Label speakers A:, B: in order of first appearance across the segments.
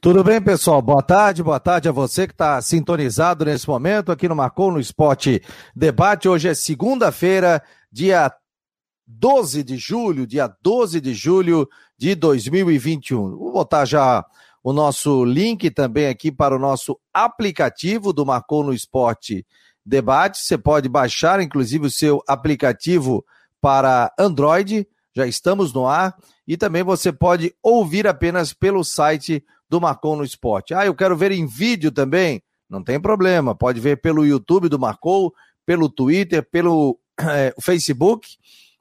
A: Tudo bem, pessoal? Boa tarde, boa tarde a você que está sintonizado nesse momento aqui no Marcou no Esporte Debate. Hoje é segunda-feira, dia 12 de julho, dia 12 de julho de 2021. Vou botar já o nosso link também aqui para o nosso aplicativo do Marcou no Esporte Debate. Você pode baixar, inclusive, o seu aplicativo para Android. Já estamos no ar. E também você pode ouvir apenas pelo site do Marcou no Esporte. Ah, eu quero ver em vídeo também? Não tem problema, pode ver pelo YouTube do Marcou, pelo Twitter, pelo é, Facebook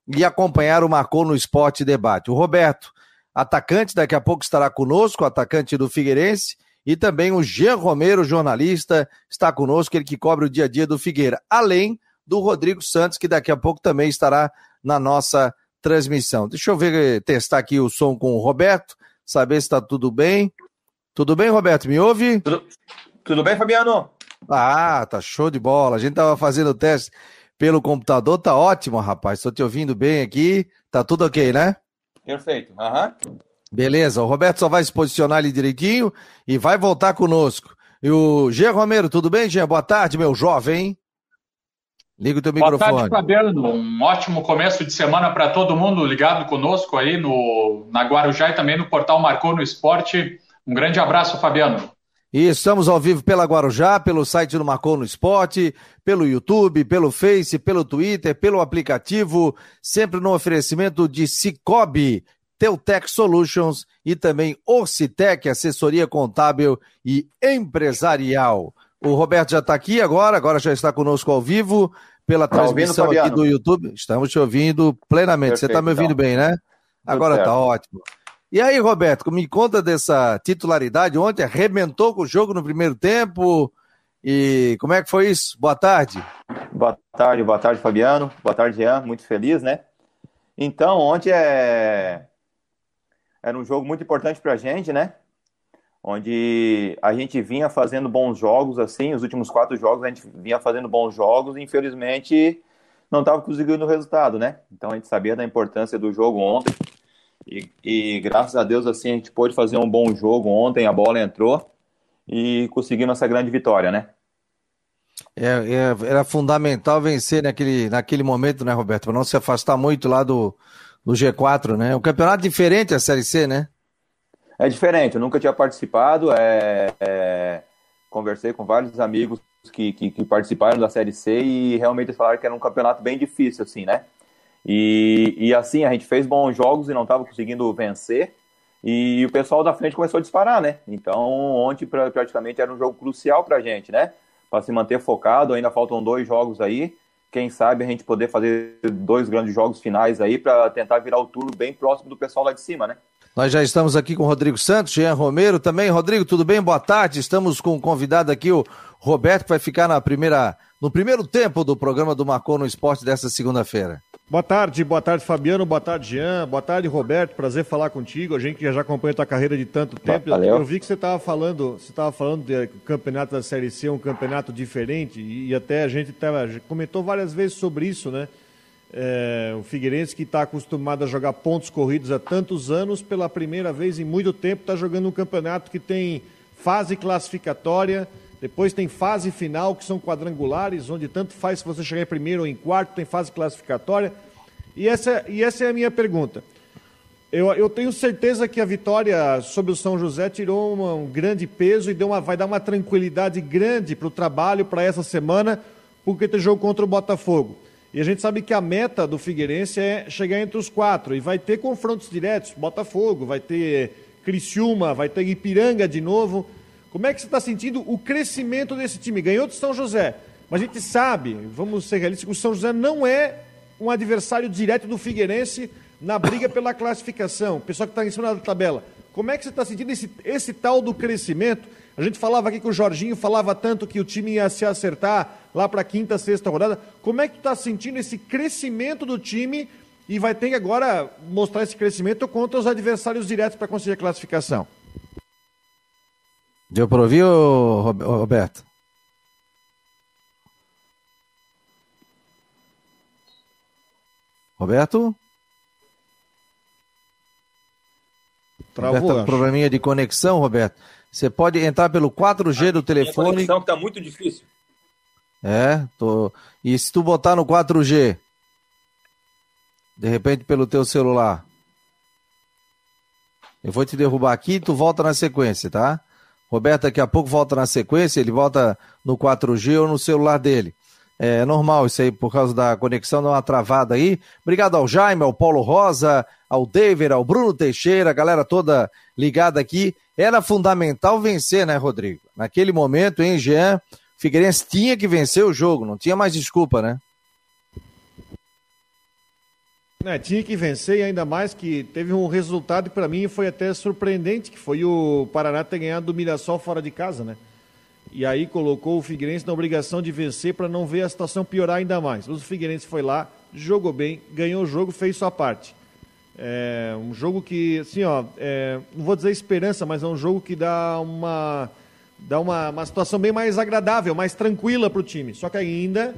A: e acompanhar o Marcou no Esporte Debate. O Roberto, atacante, daqui a pouco estará conosco, atacante do Figueirense, e também o Jean Romero, jornalista, está conosco, ele que cobre o dia a dia do Figueira, além do Rodrigo Santos, que daqui a pouco também estará na nossa transmissão. Deixa eu ver, testar aqui o som com o Roberto, saber se está tudo bem. Tudo bem, Roberto? Me ouve?
B: Tudo, tudo bem, Fabiano?
A: Ah, tá show de bola. A gente tava fazendo o teste pelo computador, tá ótimo, rapaz. Estou te ouvindo bem aqui. Tá tudo ok, né?
B: Perfeito. Uhum.
A: Beleza, o Roberto só vai se posicionar ali direitinho e vai voltar conosco. E o Gê Romero, tudo bem, Gê? Boa tarde, meu jovem. Liga o teu
C: Boa
A: microfone.
C: Boa tarde, Fabiano. Um ótimo começo de semana para todo mundo ligado conosco aí no, na Guarujá e também no portal Marcou no Esporte. Um grande abraço, Fabiano.
A: E estamos ao vivo pela Guarujá, pelo site do Marcou no Esporte, pelo YouTube, pelo Face, pelo Twitter, pelo aplicativo, sempre no oferecimento de Cicobi, Teutec Solutions e também Orcitec, assessoria contábil e empresarial. O Roberto já está aqui agora, agora já está conosco ao vivo pela tá transmissão ouvindo, aqui do YouTube. Estamos te ouvindo plenamente. Perfeito, Você está me ouvindo então. bem, né? Agora está ótimo. E aí, Roberto, me conta dessa titularidade ontem, arrebentou com o jogo no primeiro tempo. E como é que foi isso? Boa tarde.
B: Boa tarde, boa tarde, Fabiano. Boa tarde, Ian. Muito feliz, né? Então, ontem é... era um jogo muito importante para a gente, né? Onde a gente vinha fazendo bons jogos, assim, os últimos quatro jogos a gente vinha fazendo bons jogos e infelizmente não estava conseguindo o resultado, né? Então a gente sabia da importância do jogo ontem e, e, graças a Deus, assim, a gente pôde fazer um bom jogo ontem, a bola entrou e conseguimos essa grande vitória, né?
A: É, é, era fundamental vencer naquele, naquele momento, né, Roberto? Para não se afastar muito lá do, do G4, né? O campeonato diferente a Série C, né?
B: É diferente, eu nunca tinha participado, é, é, conversei com vários amigos que, que, que, participaram da Série C e realmente falaram que era um campeonato bem difícil, assim, né? E, e assim, a gente fez bons jogos e não estava conseguindo vencer. E o pessoal da frente começou a disparar, né? Então, ontem praticamente era um jogo crucial para a gente, né? Para se manter focado, ainda faltam dois jogos aí. Quem sabe a gente poder fazer dois grandes jogos finais aí para tentar virar o turno bem próximo do pessoal lá de cima, né?
A: Nós já estamos aqui com o Rodrigo Santos, Jean Romero também. Rodrigo, tudo bem? Boa tarde. Estamos com o convidado aqui, o Roberto, que vai ficar na primeira, no primeiro tempo do programa do Marcou no Esporte dessa segunda-feira.
D: Boa tarde, boa tarde Fabiano, boa tarde Jean, boa tarde Roberto, prazer falar contigo. A gente que já acompanha a tua carreira de tanto tempo. Valeu. Eu vi que você estava falando, você estava falando de campeonato da Série C, um campeonato diferente e, até a gente tava, comentou várias vezes sobre isso, né? É, o Figueirense que está acostumado a jogar pontos corridos há tantos anos, pela primeira vez em muito tempo está jogando um campeonato que tem fase classificatória, depois tem fase final, que são quadrangulares, onde tanto faz se você chegar em primeiro ou em quarto, tem fase classificatória. E essa, e essa é a minha pergunta. Eu, eu tenho certeza que a vitória sobre o São José tirou uma, um grande peso e deu uma, vai dar uma tranquilidade grande para o trabalho para essa semana, porque tem jogo contra o Botafogo. E a gente sabe que a meta do Figueirense é chegar entre os quatro. E vai ter confrontos diretos, Botafogo, vai ter Criciúma, vai ter Ipiranga de novo. Como é que você está sentindo o crescimento desse time? Ganhou de São José, mas a gente sabe, vamos ser realistas, que o São José não é um adversário direto do Figueirense na briga pela classificação. O pessoal que está em cima da tabela. Como é que você está sentindo esse, esse tal do crescimento? A gente falava aqui que o Jorginho falava tanto que o time ia se acertar lá para quinta, sexta rodada. Como é que tu está sentindo esse crescimento do time e vai ter que agora mostrar esse crescimento contra os adversários diretos para conseguir a classificação?
A: Deu para ouvir, Roberto? Roberto?
D: Travou,
A: Roberto, probleminha de conexão, Roberto. Você pode entrar pelo 4G do telefone. A conexão
B: está muito difícil.
A: É, tô. E se tu botar no 4G, de repente pelo teu celular, eu vou te derrubar aqui e tu volta na sequência, tá? Roberto daqui a pouco volta na sequência, ele volta no 4G ou no celular dele. É normal isso aí, por causa da conexão, dá uma travada aí. Obrigado ao Jaime, ao Paulo Rosa, ao David, ao Bruno Teixeira, a galera toda ligada aqui. Era fundamental vencer, né, Rodrigo? Naquele momento, hein, Jean? Figueirense tinha que vencer o jogo, não tinha mais desculpa, né?
D: É, tinha que vencer ainda mais que teve um resultado que para mim foi até surpreendente, que foi o Paraná ter ganhado do Mirassol fora de casa, né? E aí colocou o Figueirense na obrigação de vencer para não ver a situação piorar ainda mais. Mas o Figueirense foi lá, jogou bem, ganhou o jogo, fez sua parte. É um jogo que, assim, ó, é, não vou dizer esperança, mas é um jogo que dá uma dá uma, uma situação bem mais agradável, mais tranquila para o time. Só que ainda,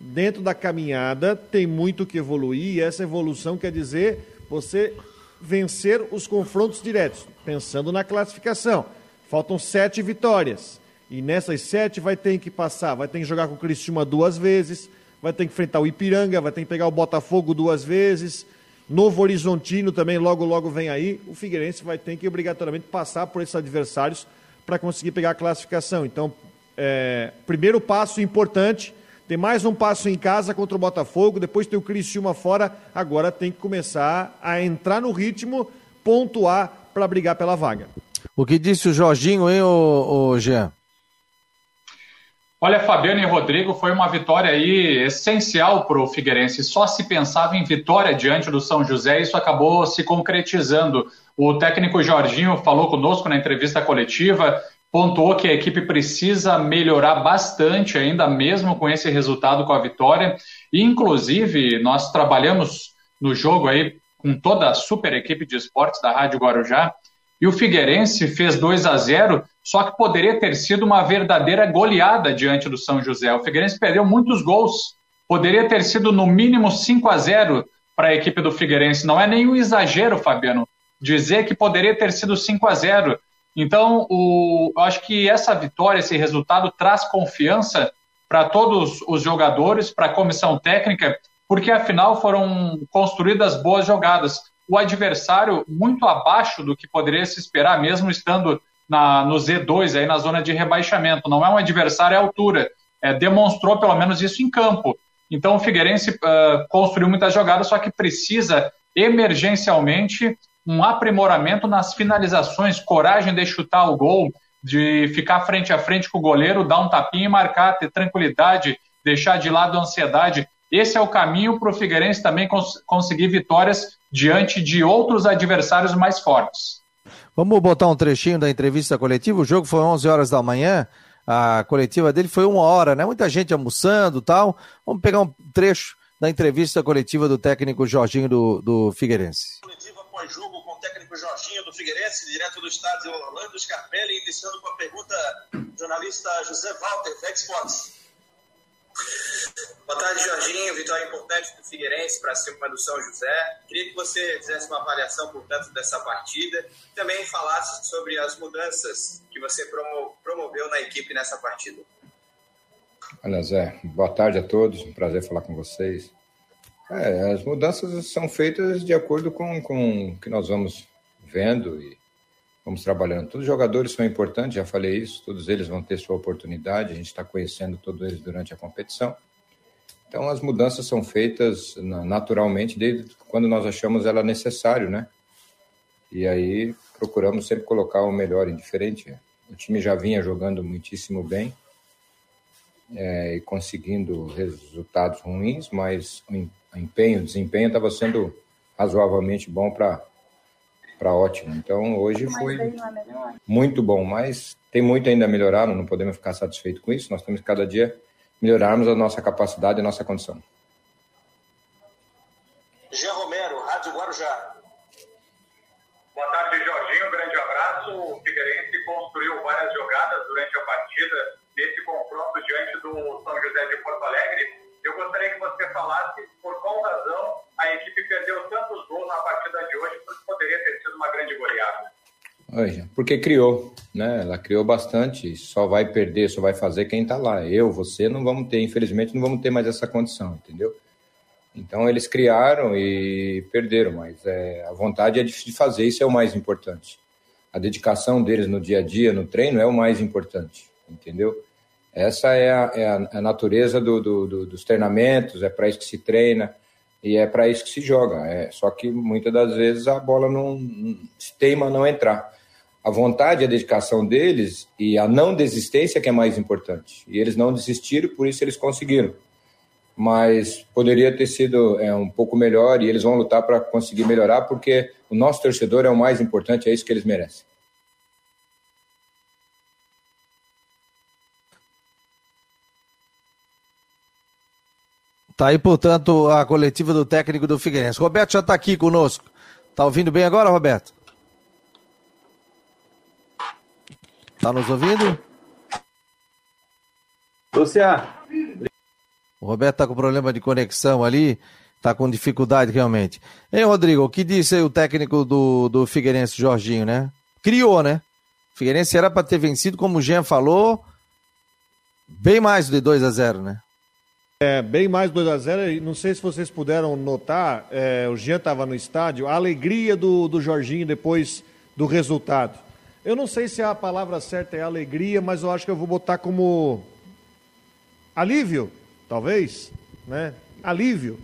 D: dentro da caminhada, tem muito que evoluir, e essa evolução quer dizer você vencer os confrontos diretos, pensando na classificação. Faltam sete vitórias. E nessas sete vai ter que passar, vai ter que jogar com o Cristiúma duas vezes, vai ter que enfrentar o Ipiranga, vai ter que pegar o Botafogo duas vezes, Novo Horizontino também logo logo vem aí. O Figueirense vai ter que obrigatoriamente passar por esses adversários para conseguir pegar a classificação. Então, é, primeiro passo importante, tem mais um passo em casa contra o Botafogo, depois tem o Criciúma fora, agora tem que começar a entrar no ritmo, pontuar para brigar pela vaga.
A: O que disse o Jorginho, hein, o, o Jean?
C: Olha, Fabiano e Rodrigo, foi uma vitória aí essencial para o Figueirense. Só se pensava em vitória diante do São José e isso acabou se concretizando. O técnico Jorginho falou conosco na entrevista coletiva, pontuou que a equipe precisa melhorar bastante ainda, mesmo com esse resultado, com a vitória. E, inclusive, nós trabalhamos no jogo aí com toda a super equipe de esportes da Rádio Guarujá e o Figueirense fez 2 a 0 só que poderia ter sido uma verdadeira goleada diante do São José. O Figueirense perdeu muitos gols. Poderia ter sido no mínimo 5 a 0 para a equipe do Figueirense. Não é nenhum exagero, Fabiano, dizer que poderia ter sido 5 a 0. Então, o, eu acho que essa vitória, esse resultado, traz confiança para todos os jogadores, para a comissão técnica, porque afinal foram construídas boas jogadas. O adversário muito abaixo do que poderia se esperar, mesmo estando na, no Z2, aí na zona de rebaixamento. Não é um adversário à altura. É, demonstrou pelo menos isso em campo. Então o Figueirense uh, construiu muitas jogadas, só que precisa emergencialmente um aprimoramento nas finalizações, coragem de chutar o gol, de ficar frente a frente com o goleiro, dar um tapinha e marcar, ter tranquilidade, deixar de lado a ansiedade. Esse é o caminho para o Figueirense também cons conseguir vitórias diante de outros adversários mais fortes.
A: Vamos botar um trechinho da entrevista coletiva. O jogo foi 11 horas da manhã. A coletiva dele foi uma hora, né? Muita gente almoçando tal. Vamos pegar um trecho da entrevista coletiva do técnico Jorginho do, do Figueirense.
E: Coletiva pós-jogo Jorginho do Figueirense, direto do estádio Orlando Scarpelli, iniciando com a pergunta jornalista José Walter, Vex Sports. Boa tarde, Jorginho. Vitória importante do Figueirense para cima do São José. Queria que você fizesse uma avaliação, portanto, dessa partida. Também falasse sobre as mudanças que você promoveu na equipe nessa partida.
F: Olha, Zé, boa tarde a todos. Um prazer falar com vocês. É, as mudanças são feitas de acordo com, com o que nós vamos vendo e vamos trabalhando. Todos os jogadores são importantes, já falei isso, todos eles vão ter sua oportunidade, a gente está conhecendo todos eles durante a competição. Então, as mudanças são feitas naturalmente desde quando nós achamos ela necessário, né? E aí procuramos sempre colocar o melhor indiferente. O time já vinha jogando muitíssimo bem é, e conseguindo resultados ruins, mas o empenho, o desempenho estava sendo razoavelmente bom para para ótimo. Então hoje foi muito bom, mas tem muito ainda a melhorar, não podemos ficar satisfeitos com isso. Nós temos que cada dia melhorarmos a nossa capacidade e a nossa condição.
E: Jean Romero, Rádio Guarujá.
G: Boa tarde, Jorginho. Um grande abraço. O Figueirense construiu várias jogadas durante a partida nesse confronto diante do São José de Porto Alegre. Eu gostaria que você falasse por qual razão a equipe perdeu tantos gols na partida de hoje, porque poderia ter sido uma grande goleada.
F: Porque criou, né? Ela criou bastante, só vai perder, só vai fazer quem está lá. Eu, você, não vamos ter, infelizmente, não vamos ter mais essa condição, entendeu? Então eles criaram e perderam, mas é, a vontade é de fazer, isso é o mais importante. A dedicação deles no dia a dia, no treino, é o mais importante, entendeu? Essa é a, é a, a natureza do, do, do, dos treinamentos, é para isso que se treina e é para isso que se joga. É, só que muitas das vezes a bola não teima não entrar. A vontade e a dedicação deles e a não desistência que é mais importante. E eles não desistiram, por isso eles conseguiram mas poderia ter sido é, um pouco melhor e eles vão lutar para conseguir melhorar, porque o nosso torcedor é o mais importante, é isso que eles merecem.
A: Tá aí, portanto, a coletiva do técnico do Figueirense. Roberto já está aqui conosco. Tá ouvindo bem agora, Roberto? Tá nos ouvindo?
B: Luciano.
A: O Roberto está com problema de conexão ali, está com dificuldade realmente. Hein, Rodrigo, o que disse aí o técnico do, do Figueirense, Jorginho, né? Criou, né? O Figueirense era para ter vencido, como o Jean falou, bem mais de 2 a 0 né?
D: É, bem mais 2 a 0 Não sei se vocês puderam notar, é, o Jean estava no estádio, a alegria do, do Jorginho depois do resultado. Eu não sei se a palavra certa é alegria, mas eu acho que eu vou botar como alívio talvez, né? alívio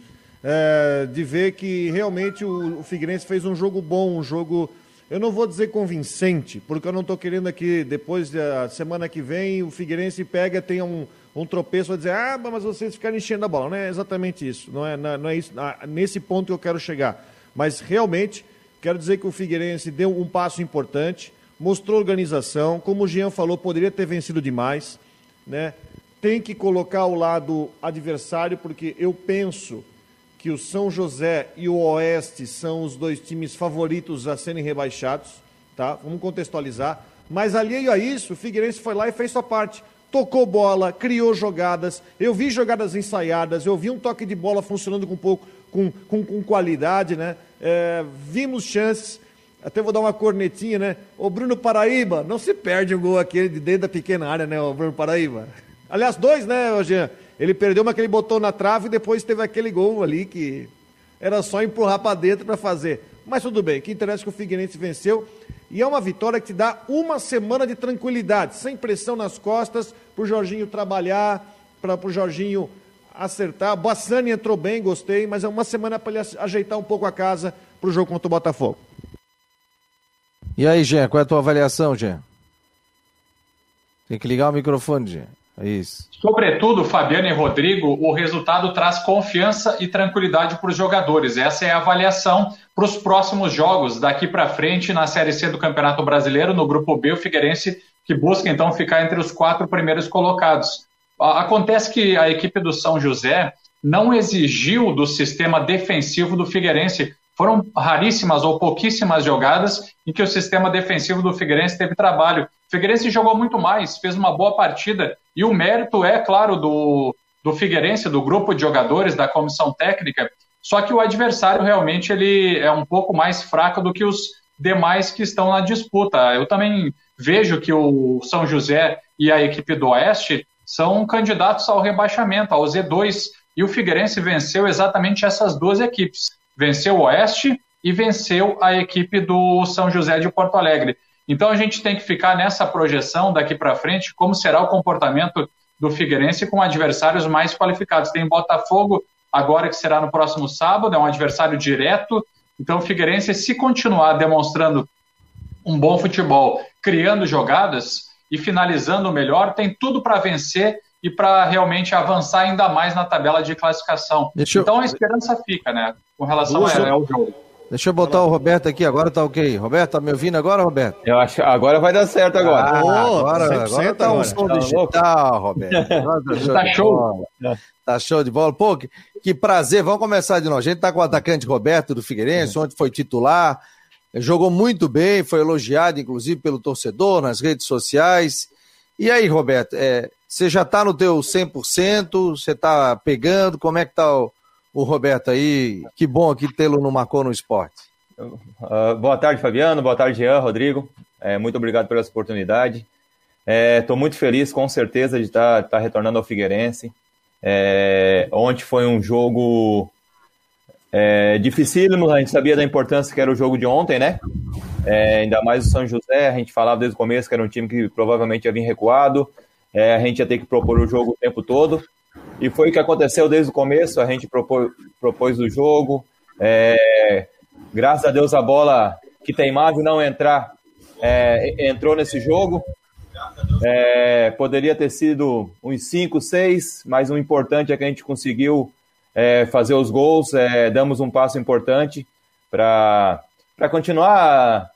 D: é, de ver que realmente o, o Figueirense fez um jogo bom, um jogo, eu não vou dizer convincente, porque eu não estou querendo aqui, depois da semana que vem, o Figueirense pega, tenha um, um tropeço, vai dizer, ah, mas vocês ficaram enchendo a bola. Não é exatamente isso, não é, não é isso, nesse ponto que eu quero chegar. Mas realmente, quero dizer que o Figueirense deu um passo importante, mostrou organização, como o Jean falou, poderia ter vencido demais, né? tem que colocar ao lado adversário, porque eu penso que o São José e o Oeste são os dois times favoritos a serem rebaixados, tá? Vamos contextualizar. Mas alheio a isso, o Figueirense foi lá e fez sua parte. Tocou bola, criou jogadas, eu vi jogadas ensaiadas, eu vi um toque de bola funcionando com pouco, com, com, com qualidade, né? É, vimos chances, até vou dar uma cornetinha, né? O Bruno Paraíba, não se perde um gol aquele de dentro da pequena área, né, o Bruno Paraíba? Aliás, dois, né, Jean? Ele perdeu uma que ele botou na trave e depois teve aquele gol ali que era só empurrar para dentro para fazer. Mas tudo bem, que interessa é que o Figueirense venceu. E é uma vitória que te dá uma semana de tranquilidade, sem pressão nas costas, para o Jorginho trabalhar, para o Jorginho acertar. Bassani entrou bem, gostei, mas é uma semana para ele ajeitar um pouco a casa para o jogo contra o Botafogo.
A: E aí, Jean, qual é a tua avaliação, Jean? Tem que ligar o microfone, Jean. Isso.
C: Sobretudo, Fabiano e Rodrigo, o resultado traz confiança e tranquilidade para os jogadores. Essa é a avaliação para os próximos jogos daqui para frente na Série C do Campeonato Brasileiro, no Grupo B, o Figueirense, que busca então ficar entre os quatro primeiros colocados. Acontece que a equipe do São José não exigiu do sistema defensivo do Figueirense. Foram raríssimas ou pouquíssimas jogadas em que o sistema defensivo do Figueirense teve trabalho. O Figueirense jogou muito mais, fez uma boa partida e o mérito é, claro, do, do Figueirense, do grupo de jogadores, da comissão técnica, só que o adversário realmente ele é um pouco mais fraco do que os demais que estão na disputa. Eu também vejo que o São José e a equipe do Oeste são candidatos ao rebaixamento, ao Z2, e o Figueirense venceu exatamente essas duas equipes. Venceu o Oeste e venceu a equipe do São José de Porto Alegre. Então a gente tem que ficar nessa projeção daqui para frente, como será o comportamento do Figueirense com adversários mais qualificados. Tem Botafogo agora que será no próximo sábado, é um adversário direto. Então o Figueirense, se continuar demonstrando um bom futebol, criando jogadas e finalizando melhor, tem tudo para vencer e para realmente avançar ainda mais na tabela de classificação. Eu... Então a esperança fica, né, com relação ao jogo.
A: Deixa eu botar o Roberto aqui, agora tá ok. Roberto, tá me ouvindo agora, Roberto?
B: Eu acho agora vai dar certo agora. Ah,
A: agora, agora tá um som tá digital, Roberto.
C: tá, tá show.
A: Tá show de bola. Pô, que, que, prazer. Vamos começar de novo. A gente tá com o atacante Roberto do Figueirense, é. onde foi titular. Jogou muito bem, foi elogiado, inclusive, pelo torcedor nas redes sociais. E aí, Roberto, é, você já tá no teu 100%? Você tá pegando? Como é que tá o o Roberto aí. Que bom aqui tê-lo no Marcou no Esporte.
B: Uh, boa tarde, Fabiano. Boa tarde, Jean, Rodrigo. É, muito obrigado pela oportunidade. Estou é, muito feliz, com certeza, de estar tá, tá retornando ao Figueirense. É, ontem foi um jogo é, dificílimo, a gente sabia da importância que era o jogo de ontem, né? É, ainda mais o São José, a gente falava desde o começo que era um time que provavelmente ia vir recuado, é, a gente ia ter que propor o jogo o tempo todo, e foi o que aconteceu desde o começo, a gente propôs, propôs o jogo, é, graças a Deus a bola que teimava não entrar, é, entrou nesse jogo, é, poderia ter sido uns 5, 6, mas o importante é que a gente conseguiu é, fazer os gols, é, damos um passo importante para continuar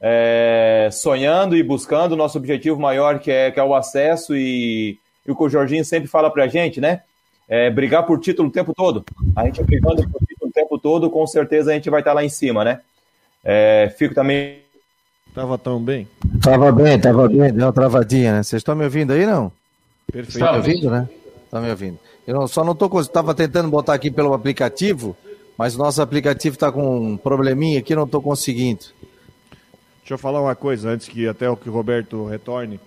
B: é, sonhando e buscando o nosso objetivo maior, que é, que é o acesso e, e o que o Jorginho sempre fala para a gente, né? É, brigar por título o tempo todo. A gente brigando por título o tempo todo, com certeza a gente vai estar tá lá em cima, né? É, fico também.
D: Tava tão bem?
A: Tava bem, tava bem, deu uma travadinha, né? Vocês estão me ouvindo aí, não?
D: Perfeito.
A: Estão me ouvindo, né? Estão me ouvindo. Eu só não estou. Estava tentando botar aqui pelo aplicativo, mas o nosso aplicativo está com um probleminha aqui, não estou conseguindo.
D: Deixa eu falar uma coisa antes que até o que o Roberto retorne.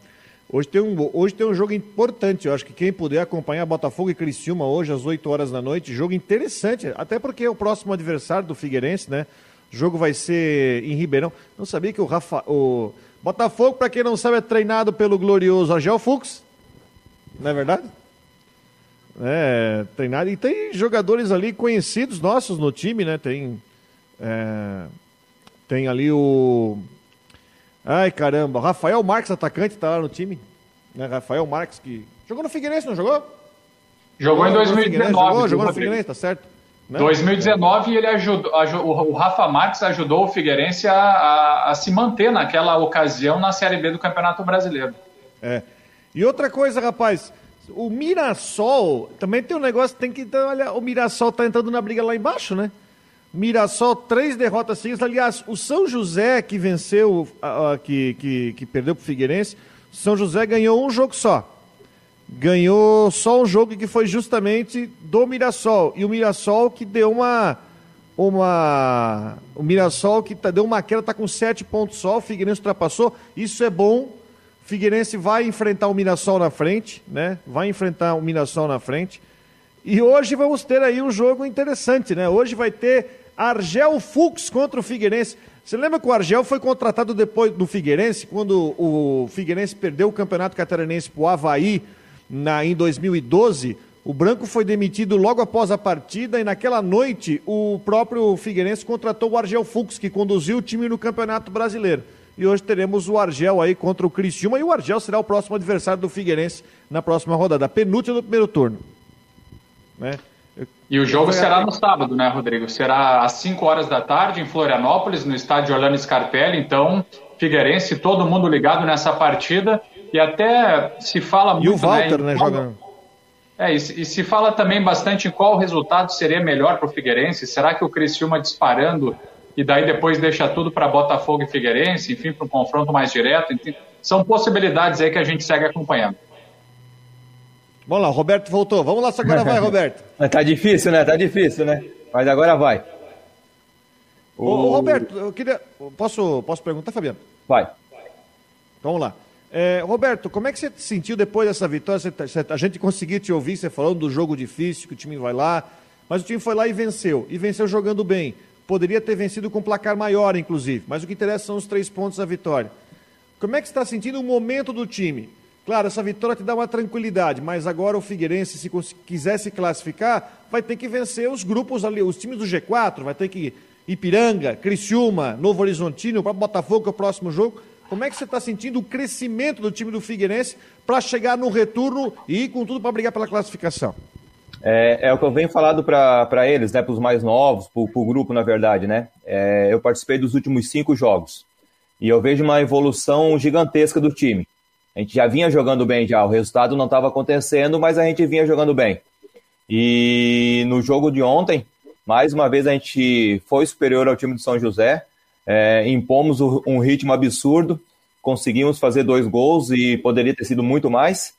D: Hoje tem, um, hoje tem um jogo importante, eu acho que quem puder acompanhar Botafogo e Criciúma hoje às 8 horas da noite, jogo interessante, até porque é o próximo adversário do Figueirense, né? O jogo vai ser em Ribeirão. Não sabia que o Rafa, o Botafogo, para quem não sabe, é treinado pelo glorioso Argel Fux. Não é verdade? É, treinado. E tem jogadores ali conhecidos nossos no time, né? Tem. É, tem ali o. Ai, caramba. Rafael Marques, atacante, tá lá no time. Né? Rafael Marques, que. Jogou no Figueirense, não jogou?
C: Jogou em 2019. Jogou,
D: jogou no Figueirense, tá certo.
C: Né? 2019 ele ajudou, o Rafa Marques ajudou o Figueirense a, a, a, se manter naquela ocasião na Série B do Campeonato Brasileiro.
D: É. E outra coisa, rapaz, o Mirassol também tem um negócio, tem que. Olha, o Mirassol tá entrando na briga lá embaixo, né? Mirassol, três derrotas seguidas. Aliás, o São José que venceu, uh, que, que, que perdeu pro Figueirense, São José ganhou um jogo só. Ganhou só um jogo que foi justamente do Mirassol. E o Mirassol que deu uma. uma o Mirassol que tá, deu uma queda, está com sete pontos só. O Figueirense ultrapassou. Isso é bom Figueirense vai enfrentar o Mirassol na frente, né? Vai enfrentar o Mirassol na frente. E hoje vamos ter aí um jogo interessante, né? Hoje vai ter Argel Fux contra o Figueirense. Você lembra que o Argel foi contratado depois do Figueirense, quando o Figueirense perdeu o Campeonato Catarinense para o Havaí na, em 2012? O Branco foi demitido logo após a partida e naquela noite o próprio Figueirense contratou o Argel Fux, que conduziu o time no Campeonato Brasileiro. E hoje teremos o Argel aí contra o Criciúma. E o Argel será o próximo adversário do Figueirense na próxima rodada, penúltima do primeiro turno. Né?
C: E o jogo será no sábado, né, Rodrigo? Será às 5 horas da tarde em Florianópolis, no estádio Orlando Scarpelli. Então, Figueirense, todo mundo ligado nessa partida. E até se fala muito.
D: E o Walter, né, né jogando.
C: É, e, e, se fala também bastante em qual resultado seria melhor para o Figueirense. Será que o Criciúma disparando e daí depois deixa tudo para Botafogo e Figueirense, enfim, para um confronto mais direto. Enfim, são possibilidades aí que a gente segue acompanhando.
D: Vamos lá, o Roberto voltou. Vamos lá, agora vai, Roberto.
B: tá difícil, né? Tá difícil, né? Mas agora vai.
D: O... Ô, Roberto, eu queria. Posso, posso perguntar, Fabiano?
B: Vai.
D: Vamos lá. É, Roberto, como é que você se sentiu depois dessa vitória? Você, você, a gente conseguiu te ouvir, você falando do jogo difícil, que o time vai lá, mas o time foi lá e venceu. E venceu jogando bem. Poderia ter vencido com um placar maior, inclusive, mas o que interessa são os três pontos da vitória. Como é que você está sentindo o momento do time? Claro, essa vitória te dá uma tranquilidade, mas agora o Figueirense, se quiser se classificar, vai ter que vencer os grupos ali, os times do G4, vai ter que Ipiranga, Criciúma, Novo Horizontino, para Botafogo, é o próximo jogo. Como é que você está sentindo o crescimento do time do Figueirense para chegar no retorno e ir com tudo para brigar pela classificação?
B: É, é, o que eu venho falado para eles, né, para os mais novos, para o grupo, na verdade, né? É, eu participei dos últimos cinco jogos e eu vejo uma evolução gigantesca do time. A gente já vinha jogando bem já, o resultado não estava acontecendo, mas a gente vinha jogando bem. E no jogo de ontem, mais uma vez a gente foi superior ao time de São José, é, impomos um ritmo absurdo, conseguimos fazer dois gols e poderia ter sido muito mais,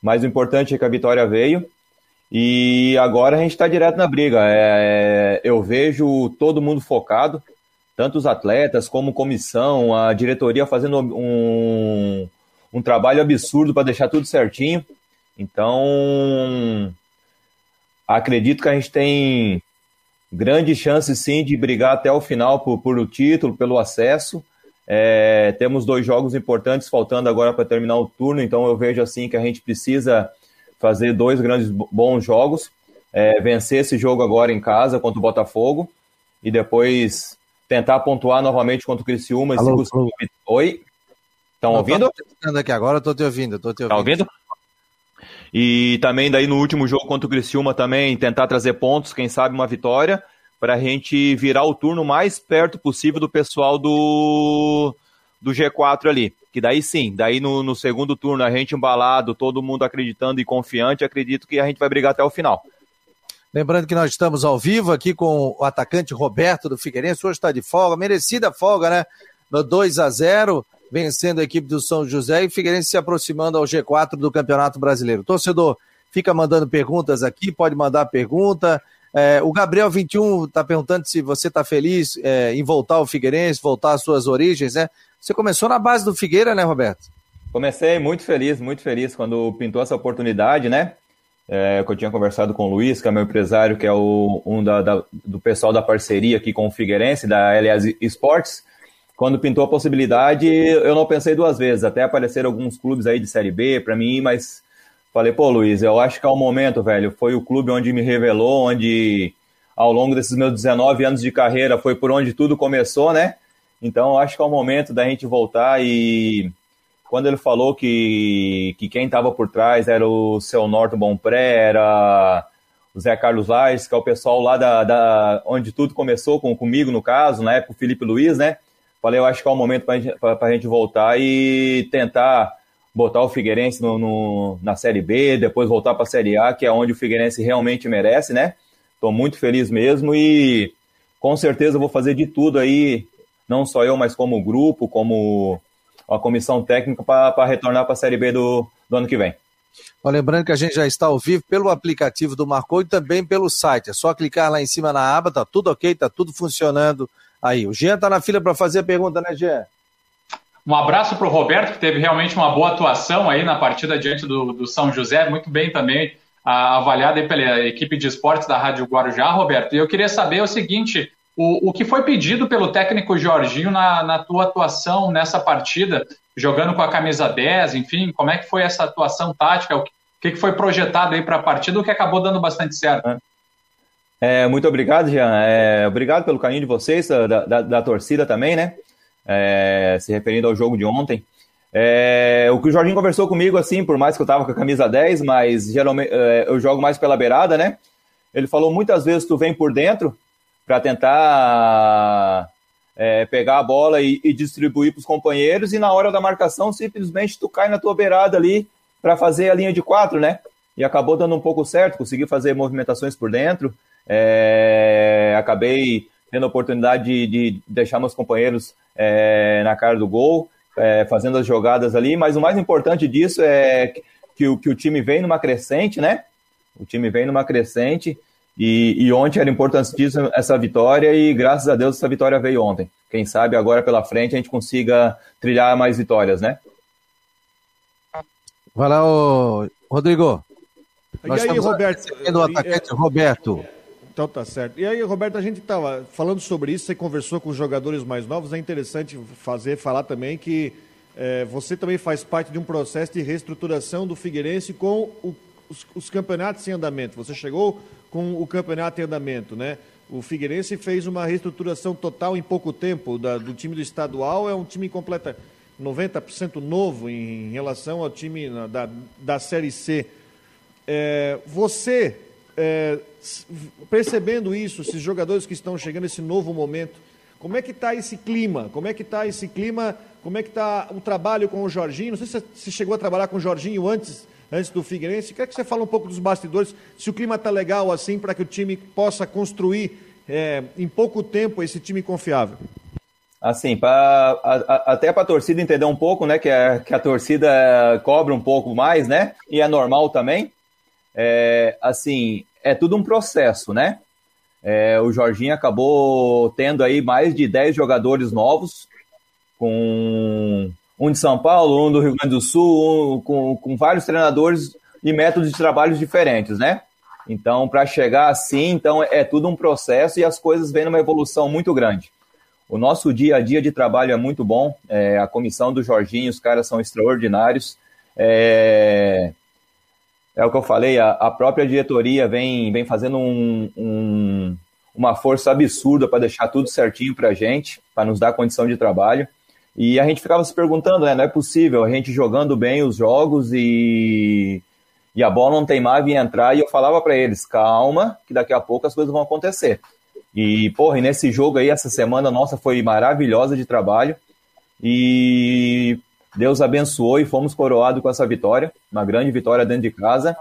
B: mas o importante é que a vitória veio. E agora a gente está direto na briga. É, eu vejo todo mundo focado. tanto os atletas como comissão, a diretoria fazendo um, um trabalho absurdo para deixar tudo certinho. Então, acredito que a gente tem grande chance sim de brigar até o final por, por o título, pelo acesso. É, temos dois jogos importantes faltando agora para terminar o turno, então eu vejo assim que a gente precisa fazer dois grandes bons jogos, é, vencer esse jogo agora em casa contra o Botafogo e depois tentar pontuar novamente contra o Criciúma. Alô, alô. Oi? Estão ouvindo?
A: Estou aqui agora, estou te ouvindo, tô te
B: ouvindo. Tá ouvindo? E também daí no último jogo contra o Criciúma também tentar trazer pontos, quem sabe uma vitória, para a gente virar o turno mais perto possível do pessoal do, do G4 ali. Que daí sim, daí no, no segundo turno a gente embalado, todo mundo acreditando e confiante, acredito que a gente vai brigar até o final.
A: Lembrando que nós estamos ao vivo aqui com o atacante Roberto do Figueirense, hoje está de folga, merecida folga, né? No 2 a 0 vencendo a equipe do São José e Figueirense se aproximando ao G4 do Campeonato Brasileiro. torcedor fica mandando perguntas aqui, pode mandar pergunta. É, o Gabriel 21 está perguntando se você está feliz é, em voltar ao Figueirense, voltar às suas origens, né? Você começou na base do Figueira, né, Roberto?
B: Comecei muito feliz, muito feliz quando pintou essa oportunidade, né? É, que eu tinha conversado com o Luiz, que é meu empresário, que é o, um da, da, do pessoal da parceria aqui com o Figueirense, da LAS Esportes quando pintou a possibilidade, eu não pensei duas vezes. Até apareceram alguns clubes aí de Série B para mim, mas falei, pô, Luiz, eu acho que é o momento, velho. Foi o clube onde me revelou, onde ao longo desses meus 19 anos de carreira foi por onde tudo começou, né? Então, acho que é o momento da gente voltar e quando ele falou que, que quem estava por trás era o seu Norton Bonpré, era o Zé Carlos Lais, que é o pessoal lá da, da onde tudo começou com, comigo, no caso, na época o Felipe Luiz, né? Falei, eu acho que é o momento para a gente voltar e tentar botar o Figueirense no, no, na Série B, depois voltar para a Série A, que é onde o Figueirense realmente merece, né? Estou muito feliz mesmo e com certeza vou fazer de tudo aí, não só eu, mas como grupo, como a comissão técnica, para retornar para a Série B do, do ano que vem.
A: lembrando que a gente já está ao vivo pelo aplicativo do Marcou e também pelo site. É só clicar lá em cima na aba, tá tudo ok, tá tudo funcionando Aí, o Jean está na fila para fazer a pergunta, né, Jean?
C: Um abraço para o Roberto, que teve realmente uma boa atuação aí na partida diante do, do São José, muito bem também avaliada pela equipe de esportes da Rádio Guarujá, Roberto. E eu queria saber o seguinte: o, o que foi pedido pelo técnico Jorginho na, na tua atuação nessa partida, jogando com a camisa 10, enfim, como é que foi essa atuação tática? O que, que foi projetado aí para a partida, o que acabou dando bastante certo? É.
B: É, muito obrigado, Jean. É, obrigado pelo carinho de vocês, da, da, da torcida também, né? É, se referindo ao jogo de ontem. É, o que o Jorginho conversou comigo, assim, por mais que eu tava com a camisa 10, mas geralmente é, eu jogo mais pela beirada, né? Ele falou muitas vezes tu vem por dentro para tentar é, pegar a bola e, e distribuir para os companheiros, e na hora da marcação, simplesmente tu cai na tua beirada ali para fazer a linha de quatro, né? E acabou dando um pouco certo, consegui fazer movimentações por dentro. É, acabei tendo a oportunidade de, de deixar meus companheiros é, na cara do gol, é, fazendo as jogadas ali, mas o mais importante disso é que, o, que o time vem numa crescente, né? O time vem numa crescente e, e ontem era importantíssima essa vitória e graças a Deus essa vitória veio ontem. Quem sabe agora pela frente a gente consiga trilhar mais vitórias, né?
A: Vai lá, Rodrigo.
D: E Nós aí, Roberto?
A: O atacante. Roberto.
D: Então tá certo. E aí, Roberto, a gente estava falando sobre isso, você conversou com os jogadores mais novos, é interessante fazer, falar também que é, você também faz parte de um processo de reestruturação do Figueirense com o, os, os, campeonatos em andamento. Você chegou com o campeonato em andamento, né? O Figueirense fez uma reestruturação total em pouco tempo da, do time do estadual, é um time completa 90% novo em, em relação ao time na, da, da Série C. É, você é, percebendo isso, esses jogadores que estão chegando, esse novo momento, como é que está esse clima? Como é que está esse clima? Como é que está o trabalho com o Jorginho? Não sei se você chegou a trabalhar com o Jorginho antes, antes do Figueirense. Quero que você fale um pouco dos bastidores, se o clima está legal assim, para que o time possa construir é, em pouco tempo esse time confiável.
B: Assim, pra, a, até para a torcida entender um pouco, né, que a, que a torcida cobra um pouco mais, né, e é normal também. É, assim, é tudo um processo, né? é, o Jorginho acabou tendo aí mais de 10 jogadores novos, com um de São Paulo, um do Rio Grande do Sul, um, com, com vários treinadores e métodos de trabalho diferentes, né? Então, para chegar assim, então é tudo um processo e as coisas vêm numa evolução muito grande. O nosso dia a dia de trabalho é muito bom, é, a comissão do Jorginho, os caras são extraordinários. É, é o que eu falei, a, a própria diretoria vem, vem fazendo um, um, uma força absurda para deixar tudo certinho para a gente, para nos dar condição de trabalho. E a gente ficava se perguntando, né, não é possível a gente jogando bem os jogos e, e a bola não teimava em entrar, e eu falava para eles, calma, que daqui a pouco as coisas vão acontecer. E, porra, e nesse jogo aí, essa semana nossa foi maravilhosa de trabalho, e Deus abençoou e fomos coroados com essa vitória, uma grande vitória dentro de casa.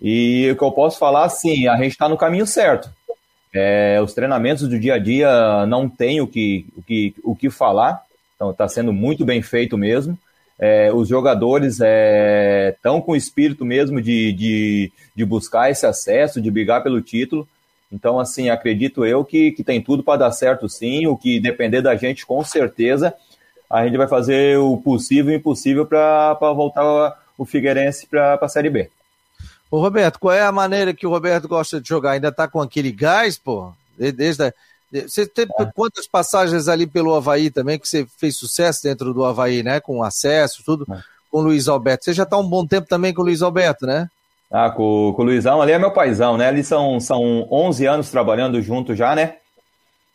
B: E o que eu posso falar, sim, a gente está no caminho certo. É, os treinamentos do dia a dia não tem o que, o que, o que falar, então está sendo muito bem feito mesmo. É, os jogadores estão é, com o espírito mesmo de, de, de, buscar esse acesso, de brigar pelo título. Então, assim, acredito eu que, que tem tudo para dar certo sim. O que depender da gente, com certeza, a gente vai fazer o possível e impossível para voltar o Figueirense para a Série B.
A: Ô Roberto, qual é a maneira que o Roberto gosta de jogar? Ainda está com aquele gás, pô? Desde a... Você teve é. quantas passagens ali pelo Havaí também, que você fez sucesso dentro do Havaí, né? Com acesso, tudo, é. com o Luiz Alberto. Você já está um bom tempo também com o Luiz Alberto, né?
B: Ah, com, com o Luizão, ali é meu paizão, né? Ali são, são 11 anos trabalhando junto já, né?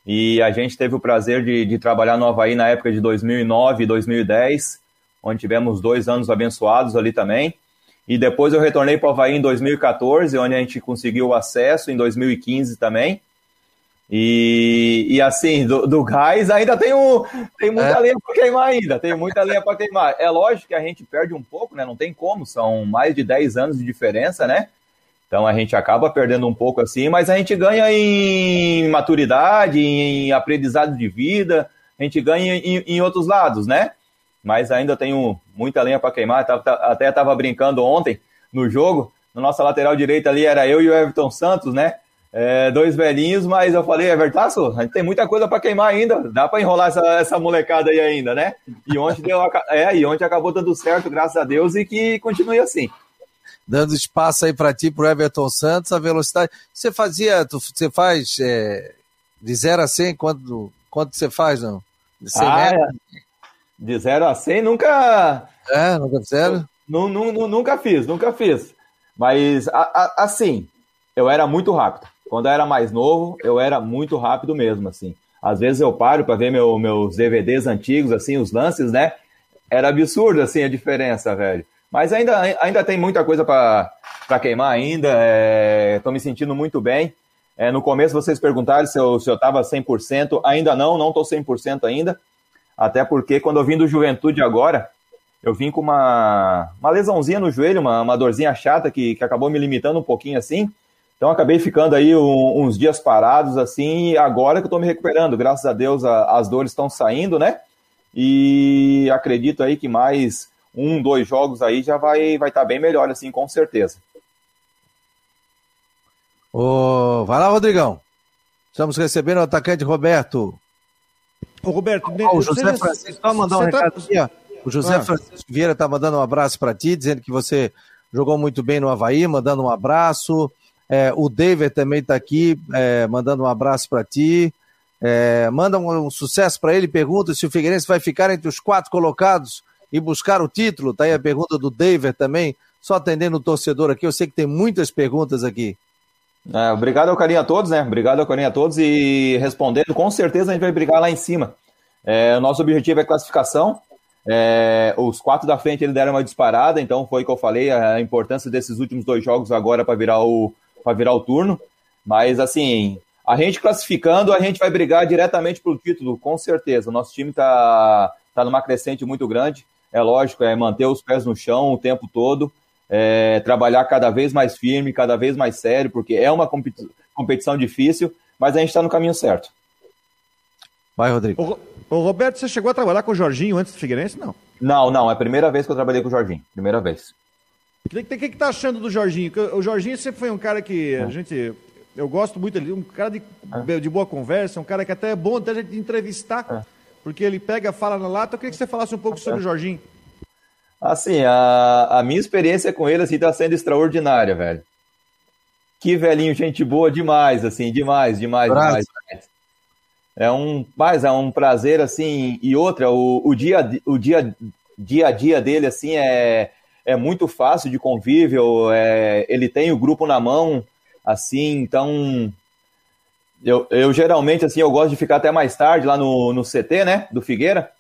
B: E a gente teve o prazer de, de trabalhar no Havaí na época de 2009 e 2010, onde tivemos dois anos abençoados ali também. E depois eu retornei para o Havaí em 2014, onde a gente conseguiu o acesso, em 2015 também. E, e assim, do, do gás ainda tem, um, tem muita é. lenha para queimar ainda, tem muita lenha para queimar. É lógico que a gente perde um pouco, né? Não tem como, são mais de 10 anos de diferença, né? Então a gente acaba perdendo um pouco assim, mas a gente ganha em maturidade, em aprendizado de vida, a gente ganha em, em outros lados, né? Mas ainda tenho muita lenha para queimar. Até estava brincando ontem no jogo. Na nossa lateral direita ali era eu e o Everton Santos, né? É, dois velhinhos, mas eu falei, Evertaço, a gente tem muita coisa para queimar ainda, dá para enrolar essa, essa molecada aí ainda, né? E ontem, deu, é, e ontem acabou dando certo, graças a Deus, e que continue assim
A: dando espaço aí para ti, para Everton Santos, a velocidade. Você fazia, tu, você faz é, de 0 a 100, quanto, quanto você faz, não?
B: De 100 ah? É. De 0 a 100, nunca.
A: É, nunca fizeram?
B: Nunca fiz, nunca fiz. Mas, a, a, assim, eu era muito rápido. Quando eu era mais novo, eu era muito rápido mesmo, assim. Às vezes eu paro para ver meu, meus DVDs antigos, assim, os lances, né? Era absurdo, assim, a diferença, velho. Mas ainda, ainda tem muita coisa para queimar ainda. Estou é, me sentindo muito bem. É, no começo vocês perguntaram se eu estava se 100%. Ainda não, não estou 100% ainda. Até porque quando eu vim do Juventude agora, eu vim com uma, uma lesãozinha no joelho, uma, uma dorzinha chata que, que acabou me limitando um pouquinho assim. Então acabei ficando aí um, uns dias parados assim, e agora que eu estou me recuperando, graças a Deus a, as dores estão saindo, né? E acredito aí que mais um, dois jogos aí já vai vai estar tá bem melhor, assim, com certeza.
A: Oh, vai lá, Rodrigão. Estamos recebendo o atacante Roberto.
D: Ô, Roberto,
A: oh, o José Francisco, só mandar um recado tá... aqui. O José ah. Francisco Vieira está mandando um abraço para ti, dizendo que você jogou muito bem no Havaí, mandando um abraço. É, o David também está aqui, é, mandando um abraço para ti. É, manda um, um sucesso para ele. Pergunta se o Figueirense vai ficar entre os quatro colocados e buscar o título? Tá aí a pergunta do David também. Só atendendo o torcedor aqui, eu sei que tem muitas perguntas aqui.
B: É, obrigado ao carinho a todos, né? Obrigado ao carinho a todos e respondendo, com certeza a gente vai brigar lá em cima. É, o nosso objetivo é classificação. É, os quatro da frente ele deram uma disparada, então foi o que eu falei, a importância desses últimos dois jogos agora para virar o para virar o turno. Mas assim, a gente classificando, a gente vai brigar diretamente pelo título, com certeza. O nosso time está tá numa crescente muito grande é lógico, é manter os pés no chão o tempo todo, é, trabalhar cada vez mais firme, cada vez mais sério, porque é uma competição difícil, mas a gente está no caminho certo.
A: Vai, Rodrigo.
D: O, o, Roberto, você chegou a trabalhar com o Jorginho antes do Figueirense? Não.
B: Não, não, é a primeira vez que eu trabalhei com o Jorginho. Primeira vez.
D: O que, que, que tá achando do Jorginho? O Jorginho sempre foi um cara que a gente Eu gosto muito dele, um cara de, é. de boa conversa, um cara que até é bom até de entrevistar, é. Porque ele pega, fala na lata. Eu queria que você falasse um pouco sobre o Jorginho.
B: Assim, a, a minha experiência com ele assim, tá sendo extraordinária, velho. Que velhinho, gente boa demais, assim, demais, demais, demais. É um, mas é um prazer, assim, e outra, o, o, dia, o dia, dia a dia dele, assim, é, é muito fácil de convívio, é, ele tem o grupo na mão, assim, então eu, eu geralmente, assim, eu gosto de ficar até mais tarde lá no, no CT, né, do Figueira,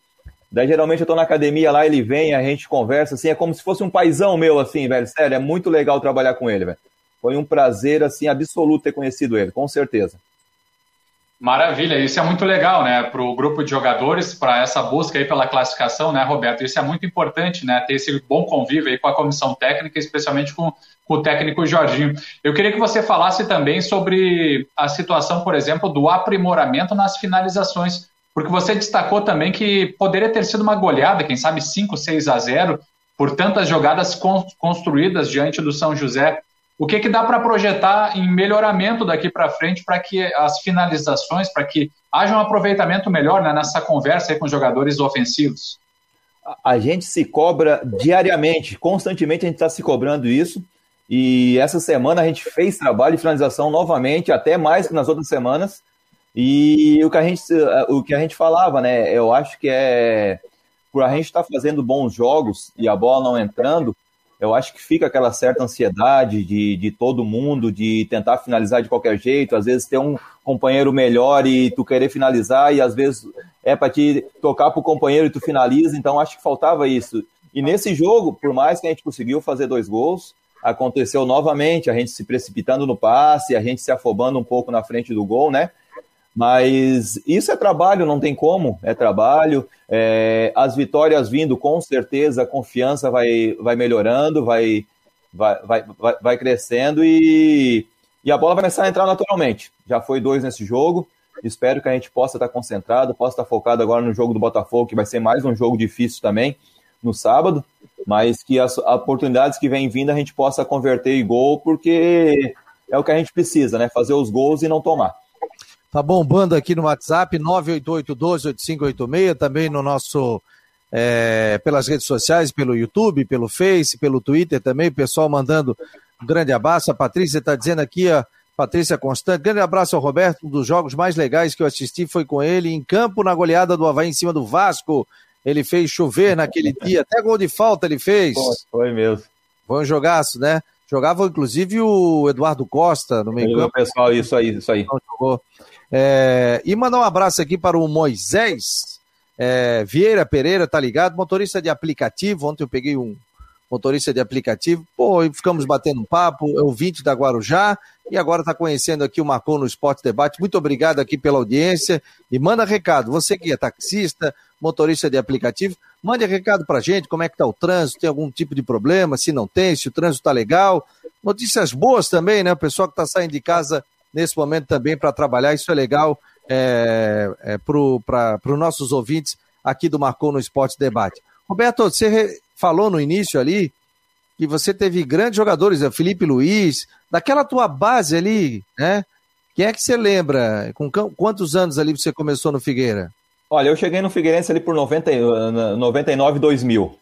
B: daí geralmente eu tô na academia lá, ele vem, a gente conversa, assim, é como se fosse um paizão meu, assim, velho, sério, é muito legal trabalhar com ele, velho. Foi um prazer, assim, absoluto ter conhecido ele, com certeza.
C: Maravilha, isso é muito legal, né, para o grupo de jogadores, para essa busca aí pela classificação, né, Roberto? Isso é muito importante, né, ter esse bom convívio aí com a comissão técnica, especialmente com, com o técnico Jorginho. Eu queria que você falasse também sobre a situação, por exemplo, do aprimoramento nas finalizações, porque você destacou também que poderia ter sido uma goleada, quem sabe 5, 6 a 0, por tantas jogadas construídas diante do São José. O que, que dá para projetar em melhoramento daqui para frente para que as finalizações, para que haja um aproveitamento melhor né, nessa conversa com os jogadores ofensivos?
B: A gente se cobra diariamente, constantemente a gente está se cobrando isso. E essa semana a gente fez trabalho de finalização novamente, até mais que nas outras semanas. E o que a gente, o que a gente falava, né? Eu acho que é por a gente estar tá fazendo bons jogos e a bola não entrando, eu acho que fica aquela certa ansiedade de, de todo mundo, de tentar finalizar de qualquer jeito, às vezes ter um companheiro melhor e tu querer finalizar, e às vezes é para te tocar pro companheiro e tu finaliza, então acho que faltava isso. E nesse jogo, por mais que a gente conseguiu fazer dois gols, aconteceu novamente, a gente se precipitando no passe, a gente se afobando um pouco na frente do gol, né? Mas isso é trabalho, não tem como, é trabalho. É, as vitórias vindo, com certeza, a confiança vai, vai melhorando, vai, vai, vai, vai crescendo e, e a bola vai começar a entrar naturalmente. Já foi dois nesse jogo. Espero que a gente possa estar concentrado, possa estar focado agora no jogo do Botafogo, que vai ser mais um jogo difícil também no sábado, mas que as oportunidades que vêm vindo a gente possa converter em gol, porque é o que a gente precisa, né? Fazer os gols e não tomar.
A: Tá bombando aqui no WhatsApp, 988-12-8586, também no nosso. É, pelas redes sociais, pelo YouTube, pelo Face, pelo Twitter também, pessoal mandando um grande abraço. A Patrícia está dizendo aqui, a Patrícia Constante, grande abraço ao Roberto, um dos jogos mais legais que eu assisti foi com ele em campo na goleada do Havaí em cima do Vasco. Ele fez chover naquele dia, até gol de falta ele fez.
B: Foi mesmo.
A: Foi um jogaço, né? Jogava inclusive o Eduardo Costa no meio campo.
B: Pessoal, isso aí, isso aí. Jogou.
A: É, e mandar um abraço aqui para o Moisés é, Vieira Pereira, tá ligado? Motorista de aplicativo. Ontem eu peguei um motorista de aplicativo. Pô, ficamos batendo um papo, é ouvinte da Guarujá, e agora está conhecendo aqui o Marcon no Esporte Debate. Muito obrigado aqui pela audiência. E manda recado. Você que é taxista, motorista de aplicativo, mande recado para gente, como é que está o trânsito, tem algum tipo de problema, se não tem, se o trânsito está legal. Notícias boas também, né? O pessoal que está saindo de casa nesse momento também para trabalhar. Isso é legal é, é, para os nossos ouvintes aqui do Marcou no Esporte Debate. Roberto, você falou no início ali que você teve grandes jogadores, o Felipe Luiz, daquela tua base ali, né? Quem é que você lembra? Com quantos anos ali você começou no Figueira?
B: Olha, eu cheguei no Figueirense ali por 90, 99, 2000.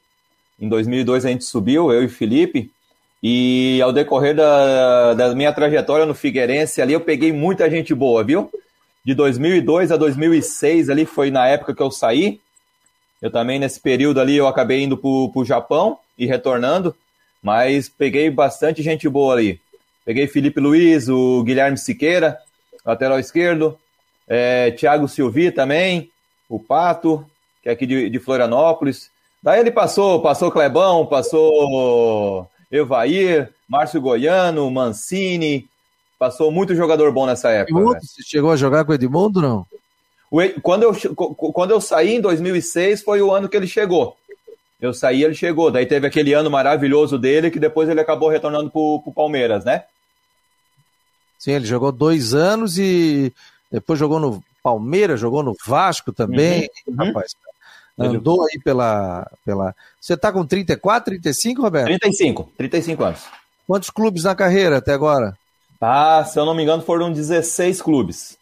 B: Em 2002 a gente subiu, eu e Felipe, e ao decorrer da, da minha trajetória no Figueirense, ali eu peguei muita gente boa, viu? De 2002 a 2006, ali foi na época que eu saí. Eu também, nesse período ali, eu acabei indo para o Japão e retornando, mas peguei bastante gente boa ali. Peguei Felipe Luiz, o Guilherme Siqueira, lateral esquerdo, é, Thiago Silvi também, o Pato, que é aqui de, de Florianópolis. Daí ele passou, passou Clebão, passou Evair, Márcio Goiano, Mancini. Passou muito jogador bom nessa época.
A: Edmundo, você chegou a jogar com o Edmundo, não?
B: Quando eu, quando eu saí em 2006 foi o ano que ele chegou. Eu saí, ele chegou. Daí teve aquele ano maravilhoso dele que depois ele acabou retornando para o Palmeiras, né?
A: Sim, ele jogou dois anos e depois jogou no Palmeiras, jogou no Vasco também. Uhum. Rapaz, Andou aí pela. pela... Você está com 34, 35, Roberto?
B: 35, 35 anos.
A: Quantos clubes na carreira até agora?
B: Ah, se eu não me engano, foram 16 clubes.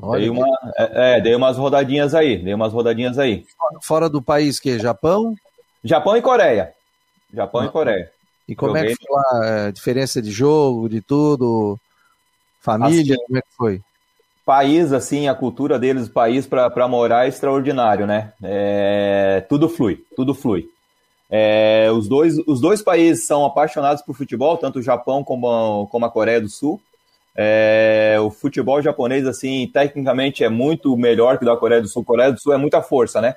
B: Olha dei, uma, é, é, dei umas rodadinhas aí, dei umas rodadinhas aí.
A: Fora do país, que Japão?
B: Japão e Coreia. Japão ah. e Coreia.
A: E como Joguei... é que foi lá? É, diferença de jogo, de tudo? Família, assim, como é que foi?
B: País, assim, a cultura deles, o país para morar é extraordinário, né? É, tudo flui, tudo flui. É, os, dois, os dois países são apaixonados por futebol, tanto o Japão como, como a Coreia do Sul. É, o futebol japonês, assim, tecnicamente é muito melhor que o da Coreia do Sul. A Coreia do Sul é muita força, né?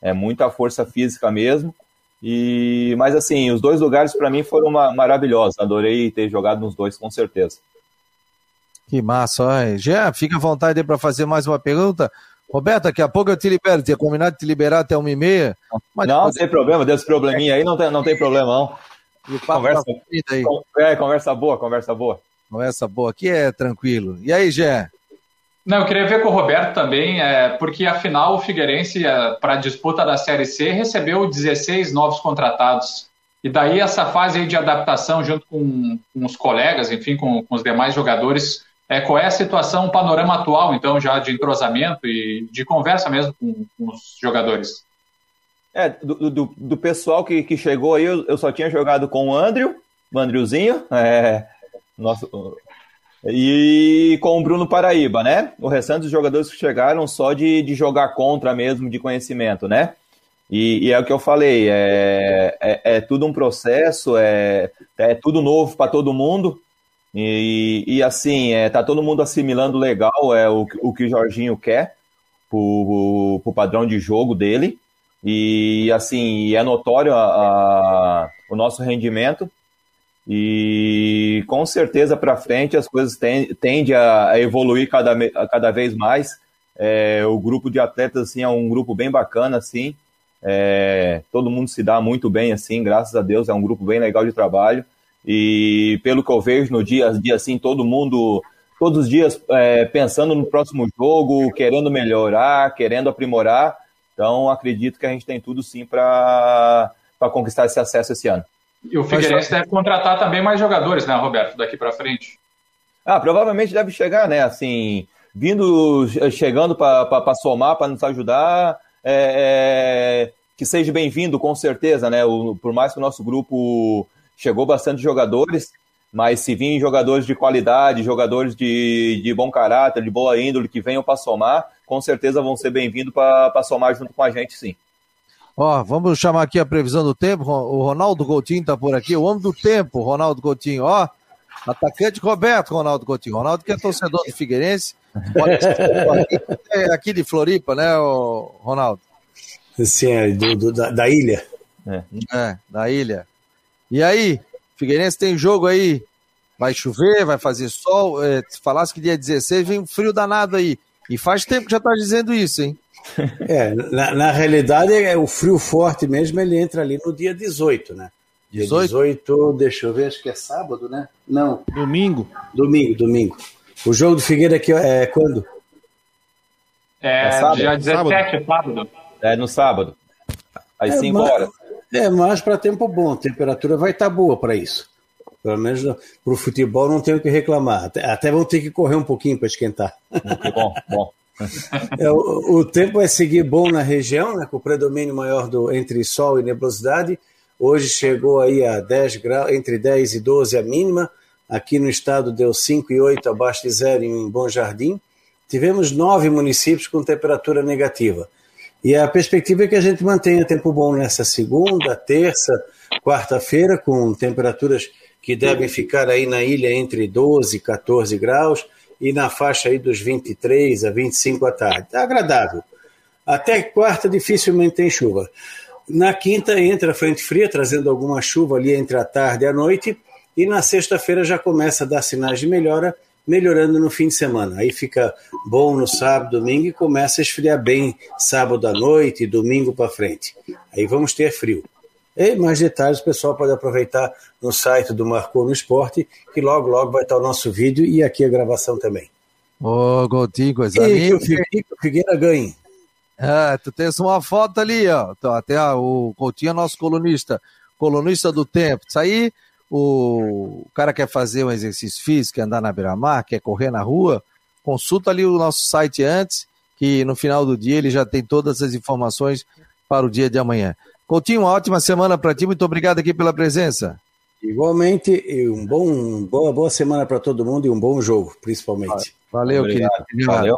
B: É muita força física mesmo. E, mas assim, os dois lugares para mim foram maravilhosos. Adorei ter jogado nos dois, com certeza.
A: Que massa, ó. Já fica à vontade para fazer mais uma pergunta. Roberto, daqui a pouco eu te libero. Tinha combinado de te liberar até uma e meia.
B: Mas não, depois... tem problema, deu esse probleminha aí, não tem, não tem problema, não. Conversa, aí. É, conversa boa, conversa boa.
A: Conversa boa, aqui é tranquilo. E aí, Gé?
C: Não, eu queria ver com o Roberto também, é, porque afinal o Figueirense, é, para a disputa da Série C, recebeu 16 novos contratados. E daí essa fase de adaptação junto com, com os colegas, enfim, com, com, os demais jogadores, é, qual é a situação, o panorama atual, então, já de entrosamento e de conversa mesmo com, com os jogadores?
B: É, do, do, do pessoal que, que chegou aí, eu, eu, só tinha jogado com o Andrew, o Andrewzinho, é, nosso, e com o Bruno Paraíba, né? O restante dos jogadores que chegaram só de, de jogar contra mesmo, de conhecimento, né? E, e é o que eu falei, é, é, é tudo um processo, é, é tudo novo para todo mundo. E, e assim, é, tá todo mundo assimilando legal é, o, o que o Jorginho quer pro, pro padrão de jogo dele. E assim, é notório a, a, o nosso rendimento. E com certeza para frente as coisas tendem a evoluir cada, cada vez mais. É, o grupo de atletas assim, é um grupo bem bacana, assim. É, todo mundo se dá muito bem, assim, graças a Deus, é um grupo bem legal de trabalho. E pelo que eu vejo no dia a dia, assim, todo mundo, todos os dias é, pensando no próximo jogo, querendo melhorar, querendo aprimorar. Então, acredito que a gente tem tudo sim para conquistar esse acesso esse ano.
C: E o Figueirense deve contratar também mais jogadores, né, Roberto, daqui para frente.
B: Ah, provavelmente deve chegar, né? Assim, vindo, chegando para somar, para nos ajudar. É, é, que seja bem-vindo, com certeza, né? O, por mais que o nosso grupo chegou bastante jogadores, mas se vir jogadores de qualidade, jogadores de, de bom caráter, de boa índole, que venham para somar, com certeza vão ser bem-vindos para somar junto com a gente, sim.
A: Ó, vamos chamar aqui a previsão do tempo. O Ronaldo Coutinho tá por aqui. O homem do tempo, Ronaldo Coutinho. Ó, atacante Roberto Ronaldo Coutinho. Ronaldo que é torcedor do Figueirense. É aqui de Floripa, né, Ronaldo?
H: Sim, é do, do da, da, ilha.
A: É. é, da ilha. E aí, Figueirense tem jogo aí. Vai chover, vai fazer sol. É, falasse que dia 16 vem um frio danado aí. E faz tempo que já tá dizendo isso, hein?
H: É, na, na realidade, é, o frio forte mesmo, ele entra ali no dia 18, né? Dia 18? 18, deixa eu ver, acho que é sábado, né? Não.
D: Domingo.
H: Domingo, domingo. O jogo do Figueira aqui é quando?
C: É, é sábado. dia 17, sábado. é sábado.
B: É no sábado, às é 5 horas.
H: É, mas para tempo bom, a temperatura vai estar tá boa para isso. Pelo menos para o futebol não tenho o que reclamar. Até, até vão ter que correr um pouquinho para esquentar.
B: Bom, bom.
H: É, o, o, tempo vai seguir bom na região, né, com o predomínio maior do, entre sol e nebulosidade. Hoje chegou aí a 10 graus, entre 10 e 12 a mínima. Aqui no estado deu 5 e 8 abaixo de zero em Bom Jardim. Tivemos nove municípios com temperatura negativa. E a perspectiva é que a gente mantenha tempo bom nessa segunda, terça, quarta-feira, com temperaturas que devem ficar aí na ilha entre 12 e 14 graus e na faixa aí dos 23 a 25 à tarde. Tá agradável. Até quarta dificilmente tem chuva. Na quinta entra a frente fria, trazendo alguma chuva ali entre a tarde e a noite, e na sexta-feira já começa a dar sinais de melhora, melhorando no fim de semana. Aí fica bom no sábado, domingo e começa a esfriar bem sábado à noite e domingo para frente. Aí vamos ter frio. E mais detalhes o pessoal pode aproveitar no site do Marcou no Esporte, que logo, logo vai estar o nosso vídeo e aqui a gravação também.
A: Ô, oh, Coutinho, coisa
H: e linda. Que o Figueira ganhe.
A: Ah, tu tens uma foto ali, ó. Até o Coutinho é nosso colunista, colunista do tempo. Isso aí, o cara quer fazer um exercício físico, quer andar na beira-mar, quer correr na rua, consulta ali o nosso site antes, que no final do dia ele já tem todas as informações para o dia de amanhã. Coutinho, uma ótima semana para ti, muito obrigado aqui pela presença.
H: Igualmente, e um bom, boa, boa semana para todo mundo e um bom jogo, principalmente.
A: Valeu, Obrigado. querido. Valeu.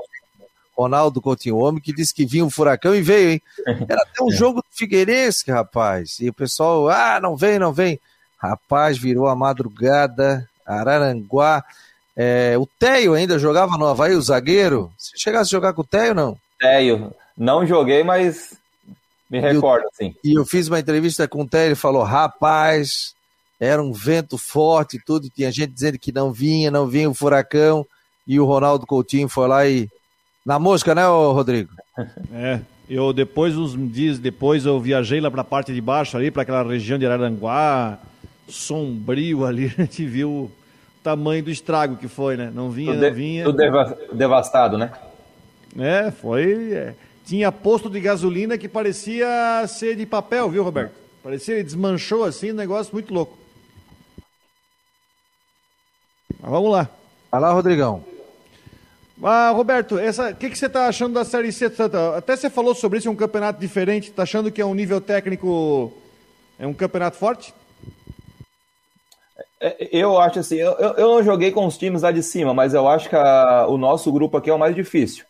A: Ronaldo Coutinho, o homem que disse que vinha um furacão e veio, hein? Era até um jogo do Figueirense, rapaz. E o pessoal, ah, não vem, não vem. Rapaz, virou a madrugada, Araranguá. É, o Teio ainda jogava no Havaí, o zagueiro. Você chegasse a jogar com o Teio, não?
B: Teio, não joguei, mas me recordo, sim.
A: E eu fiz uma entrevista com o Teio, ele falou, rapaz, era um vento forte e tudo, tinha gente dizendo que não vinha, não vinha o furacão, e o Ronaldo Coutinho foi lá e na mosca, né, Rodrigo?
D: É, eu depois, uns dias depois, eu viajei lá para a parte de baixo, ali, para aquela região de Araranguá, sombrio ali, a gente viu o tamanho do estrago que foi, né? Não vinha,
B: tudo
D: não vinha.
B: Tudo devastado, né?
D: É, foi. É. Tinha posto de gasolina que parecia ser de papel, viu, Roberto? Parecia que desmanchou assim, um negócio muito louco. Mas vamos lá.
A: Vai lá, Rodrigão.
D: Ah, Roberto, o que, que você está achando da Série C? Até você falou sobre isso, é um campeonato diferente. Está achando que é um nível técnico, é um campeonato forte?
B: É, eu acho assim, eu, eu não joguei com os times lá de cima, mas eu acho que a, o nosso grupo aqui é o mais difícil.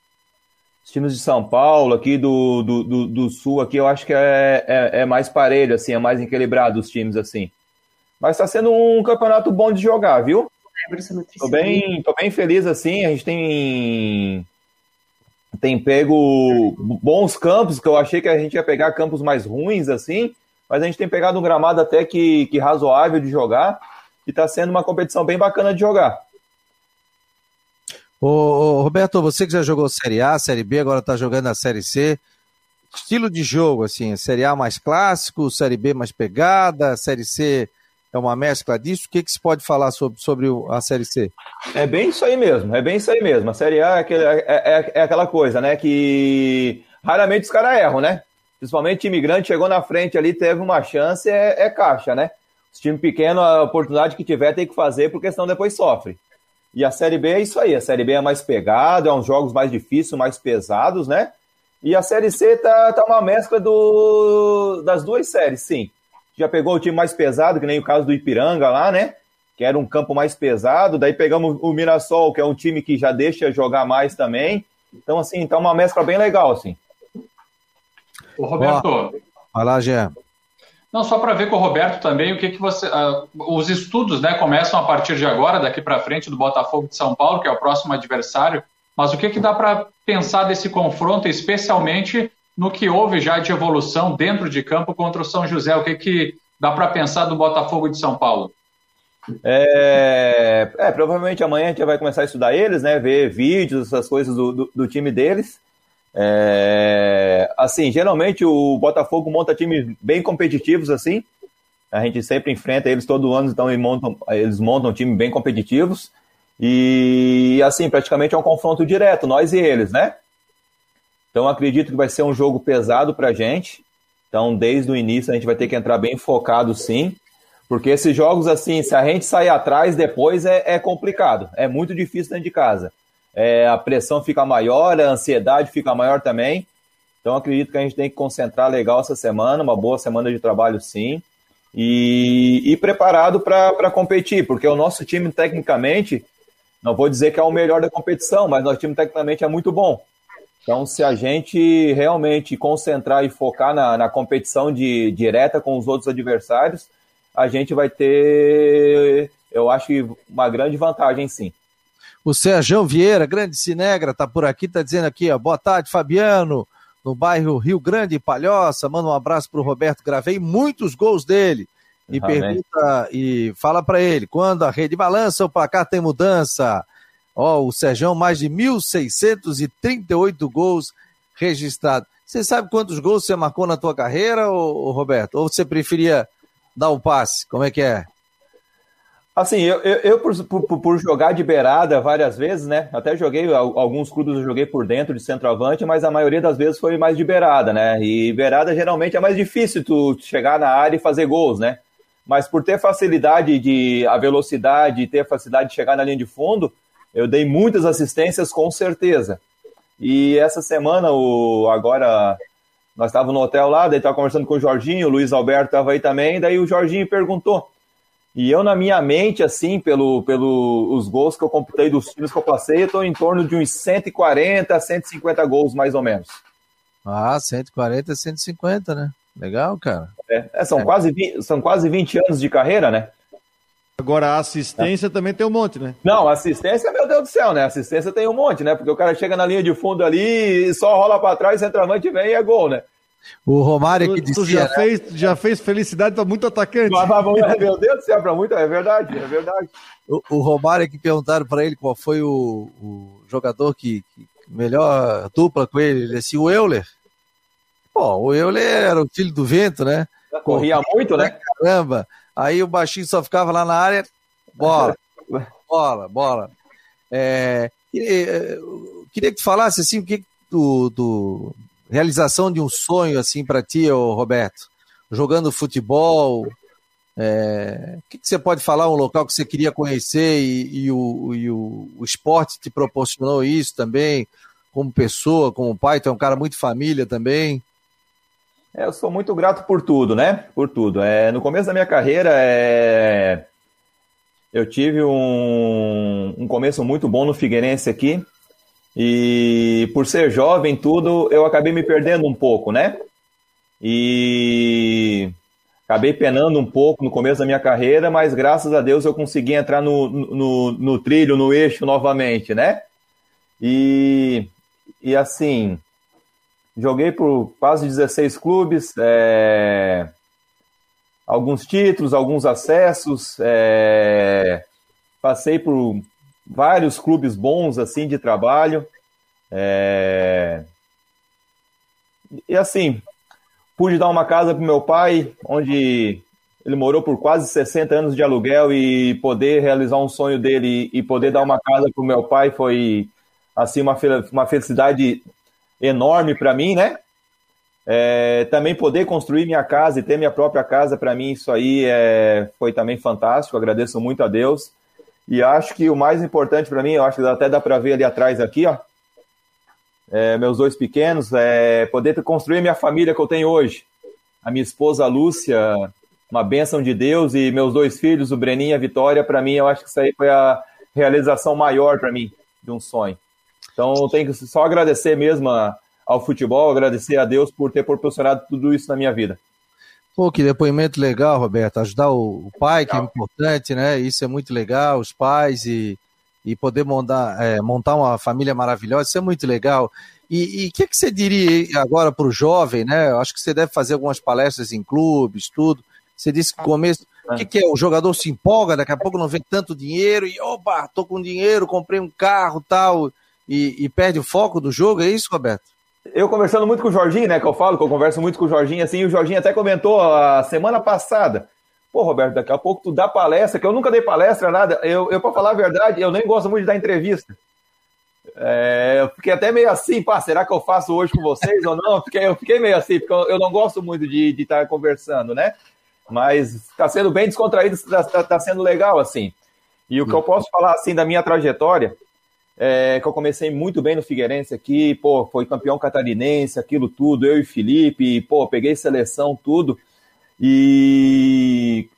B: Os times de São Paulo, aqui do, do, do, do Sul, aqui eu acho que é, é, é, mais parelho, assim, é mais equilibrado os times, assim. Mas está sendo um campeonato bom de jogar, viu? Tô bem, tô bem feliz assim. A gente tem tem pego bons campos, que eu achei que a gente ia pegar campos mais ruins assim, mas a gente tem pegado um gramado até que, que razoável de jogar e está sendo uma competição bem bacana de jogar.
A: Ô, Roberto, você que já jogou Série A, Série B, agora está jogando a Série C. Estilo de jogo, assim, Série A mais clássico, Série B mais pegada, Série C é uma mescla disso? O que, que se pode falar sobre, sobre a Série C?
B: É bem isso aí mesmo, é bem isso aí mesmo. A Série A é, aquele, é, é, é aquela coisa, né? Que raramente os caras erram, né? Principalmente time grande chegou na frente ali, teve uma chance, é, é caixa, né? Os time pequeno, a oportunidade que tiver tem que fazer, porque senão depois sofre. E a Série B é isso aí, a Série B é mais pegada, é uns jogos mais difíceis, mais pesados, né? E a Série C tá, tá uma mescla do, das duas séries, sim já pegou o time mais pesado, que nem o caso do Ipiranga lá, né? Que era um campo mais pesado. Daí pegamos o Mirassol, que é um time que já deixa jogar mais também. Então, assim, tá uma mescla bem legal, assim.
C: O Roberto.
A: Vai lá, Gé.
C: Não, só para ver com o Roberto também, o que, que você. Uh, os estudos né, começam a partir de agora, daqui para frente, do Botafogo de São Paulo, que é o próximo adversário. Mas o que, que dá para pensar desse confronto, especialmente no que houve já de evolução dentro de campo contra o São José. O que, que dá para pensar do Botafogo de São Paulo?
B: É, é, provavelmente amanhã a gente vai começar a estudar eles, né? Ver vídeos, essas coisas do, do, do time deles. É, assim, geralmente o Botafogo monta times bem competitivos, assim. A gente sempre enfrenta eles todo ano, então eles montam, eles montam time bem competitivos. E assim, praticamente é um confronto direto, nós e eles, né? Então acredito que vai ser um jogo pesado para a gente. Então desde o início a gente vai ter que entrar bem focado sim, porque esses jogos assim, se a gente sair atrás depois é, é complicado, é muito difícil dentro de casa. É, a pressão fica maior, a ansiedade fica maior também. Então acredito que a gente tem que concentrar legal essa semana, uma boa semana de trabalho sim, e, e preparado para competir, porque o nosso time tecnicamente, não vou dizer que é o melhor da competição, mas nosso time tecnicamente é muito bom. Então, se a gente realmente concentrar e focar na, na competição de, direta com os outros adversários, a gente vai ter, eu acho uma grande vantagem, sim.
A: O Sérgio Vieira, grande Cinegra, tá por aqui, tá dizendo aqui, ó, boa tarde, Fabiano, no bairro Rio Grande, Palhoça, manda um abraço pro Roberto, gravei muitos gols dele. E Amém. pergunta e fala para ele, quando a rede balança, o placar tem mudança. Ó, o Sérgio, mais de 1.638 gols registrados. Você sabe quantos gols você marcou na tua carreira, ô, ô, Roberto? Ou você preferia dar o passe? Como é que é?
B: Assim, eu, eu, eu por, por, por, jogar de beirada várias vezes, né? Até joguei, alguns clubes eu joguei por dentro de centroavante, mas a maioria das vezes foi mais de beirada, né? E beirada geralmente é mais difícil tu chegar na área e fazer gols, né? mas por ter facilidade de a velocidade, ter facilidade de chegar na linha de fundo, eu dei muitas assistências com certeza. E essa semana, o, agora, nós estávamos no hotel lá, daí estava conversando com o Jorginho, o Luiz Alberto estava aí também, daí o Jorginho perguntou. E eu, na minha mente, assim, pelo, pelo os gols que eu computei dos times que eu passei, eu estou em torno de uns 140, 150 gols, mais ou menos.
A: Ah, 140, 150, né? Legal, cara.
B: É, é, são, é. Quase 20, são quase 20 anos de carreira, né?
D: Agora, a assistência é. também tem um monte, né?
B: Não, assistência, meu Deus do céu, né? Assistência tem um monte, né? Porque o cara chega na linha de fundo ali e só rola para trás, centroavante vem e é gol, né?
A: O Romário que disse.
D: Tu já, né? fez, já fez felicidade para muito atacante.
B: meu Deus do céu, para muito, é verdade, é verdade.
A: O, o Romário que perguntaram para ele qual foi o, o jogador que, que, melhor dupla com ele, ele disse o Euler. Pô, o Euler era o filho do vento, né?
B: Corria muito, né?
A: Caramba. Aí o baixinho só ficava lá na área, bola, bola, bola. É, queria, queria que tu falasse assim, o que do, do realização de um sonho assim para ti, Roberto, jogando futebol, é, o que, que, você pode falar, um local que você queria conhecer e, e, o, e o, o, esporte te proporcionou isso também, como pessoa, como pai, tu é um cara muito família também.
B: É, eu sou muito grato por tudo, né? Por tudo. É, no começo da minha carreira, é... eu tive um, um começo muito bom no Figueirense aqui. E por ser jovem, tudo, eu acabei me perdendo um pouco, né? E acabei penando um pouco no começo da minha carreira, mas graças a Deus eu consegui entrar no, no, no trilho, no eixo novamente, né? E, e assim, joguei por quase 16 clubes, é, alguns títulos, alguns acessos, é, passei por vários clubes bons assim de trabalho. É, e assim, pude dar uma casa para meu pai, onde ele morou por quase 60 anos de aluguel e poder realizar um sonho dele e poder dar uma casa para meu pai foi assim uma, uma felicidade enorme para mim, né? É, também poder construir minha casa e ter minha própria casa, para mim, isso aí é, foi também fantástico. Agradeço muito a Deus. E acho que o mais importante para mim, eu acho que até dá para ver ali atrás, aqui, ó, é, meus dois pequenos, é poder construir minha família que eu tenho hoje. A minha esposa Lúcia, uma bênção de Deus, e meus dois filhos, o Breninho e a Vitória, para mim, eu acho que isso aí foi a realização maior para mim de um sonho. Então, eu tenho que só agradecer mesmo a, ao futebol, agradecer a Deus por ter proporcionado tudo isso na minha vida.
A: Pô, que depoimento legal, Roberto. Ajudar o, pai, legal. que é importante, né? Isso é muito legal, os pais e, e poder montar, é, montar uma família maravilhosa, isso é muito legal. E o que, que você diria agora para o jovem, né? Eu acho que você deve fazer algumas palestras em clubes, tudo. Você disse que começo. O que, que, é? O jogador se empolga, daqui a pouco não vem tanto dinheiro e, opa, tô com dinheiro, comprei um carro tal e, e, perde o foco do jogo, é isso, Roberto?
B: Eu conversando muito com o Jorginho, né, que eu falo, que eu converso muito com o Jorginho, assim, o Jorginho até comentou a semana passada, pô, Roberto, daqui a pouco tu dá palestra, que eu nunca dei palestra, nada, eu, eu para falar a verdade, eu nem gosto muito de dar entrevista. É, eu fiquei até meio assim, pá, será que eu faço hoje com vocês ou não? Fiquei, eu fiquei meio assim, porque eu, eu não gosto muito de estar conversando, né? Mas está sendo bem descontraído, está tá, tá sendo legal, assim. E o que eu posso falar, assim, da minha trajetória, é, que eu comecei muito bem no Figueirense aqui, pô, foi campeão catarinense, aquilo tudo, eu e Felipe, pô, peguei seleção, tudo. E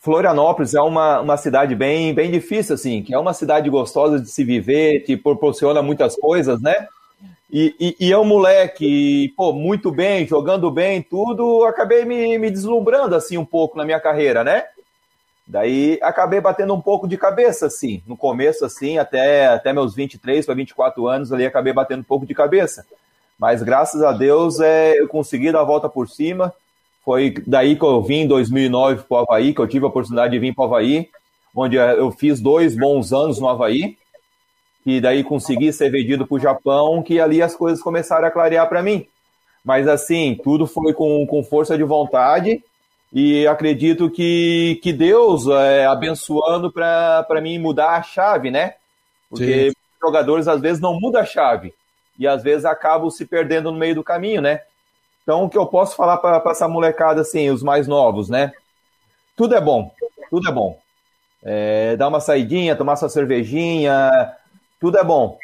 B: Florianópolis é uma, uma cidade bem, bem difícil, assim, que é uma cidade gostosa de se viver, que proporciona muitas coisas, né? E, e, e eu, moleque, pô, muito bem, jogando bem, tudo, acabei me, me deslumbrando, assim, um pouco na minha carreira, né? Daí acabei batendo um pouco de cabeça, assim. No começo, assim, até, até meus 23 para 24 anos ali, acabei batendo um pouco de cabeça. Mas graças a Deus é, eu consegui dar a volta por cima. Foi daí que eu vim em 2009 para o Havaí, que eu tive a oportunidade de vir para o Havaí, onde eu fiz dois bons anos no Havaí. E daí consegui ser vendido para o Japão, que ali as coisas começaram a clarear para mim. Mas assim, tudo foi com, com força de vontade e acredito que, que Deus é abençoando para mim mudar a chave, né? Porque Sim. jogadores às vezes não mudam a chave e às vezes acabam se perdendo no meio do caminho, né? Então, o que eu posso falar para essa molecada, assim, os mais novos, né? tudo é bom, tudo é bom. É, dar uma saidinha, tomar sua cervejinha, tudo é bom.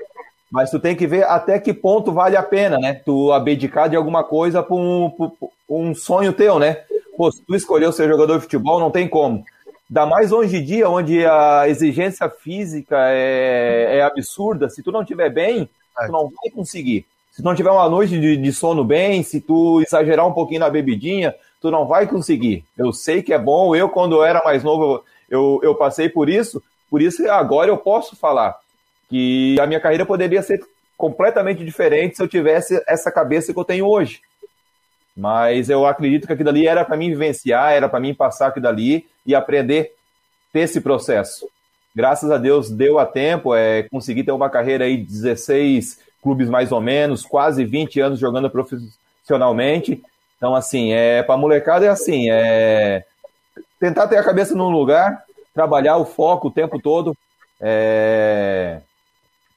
B: Mas tu tem que ver até que ponto vale a pena, né? Tu abdicar de alguma coisa por um, um sonho teu, né? Pô, se tu escolheu ser jogador de futebol, não tem como. Dá mais hoje em dia, onde a exigência física é, é absurda. Se tu não tiver bem, tu não vai conseguir. Se tu não tiver uma noite de, de sono bem, se tu exagerar um pouquinho na bebidinha, tu não vai conseguir. Eu sei que é bom. Eu, quando eu era mais novo, eu, eu passei por isso. Por isso, agora eu posso falar que a minha carreira poderia ser completamente diferente se eu tivesse essa cabeça que eu tenho hoje. Mas eu acredito que aquilo ali era para mim vivenciar, era para mim passar aquilo ali e aprender ter esse processo. Graças a Deus deu a tempo, é, consegui ter uma carreira aí de 16 clubes mais ou menos, quase 20 anos jogando profissionalmente. Então, assim, é, para molecada é assim, é tentar ter a cabeça num lugar, trabalhar o foco o tempo todo, é,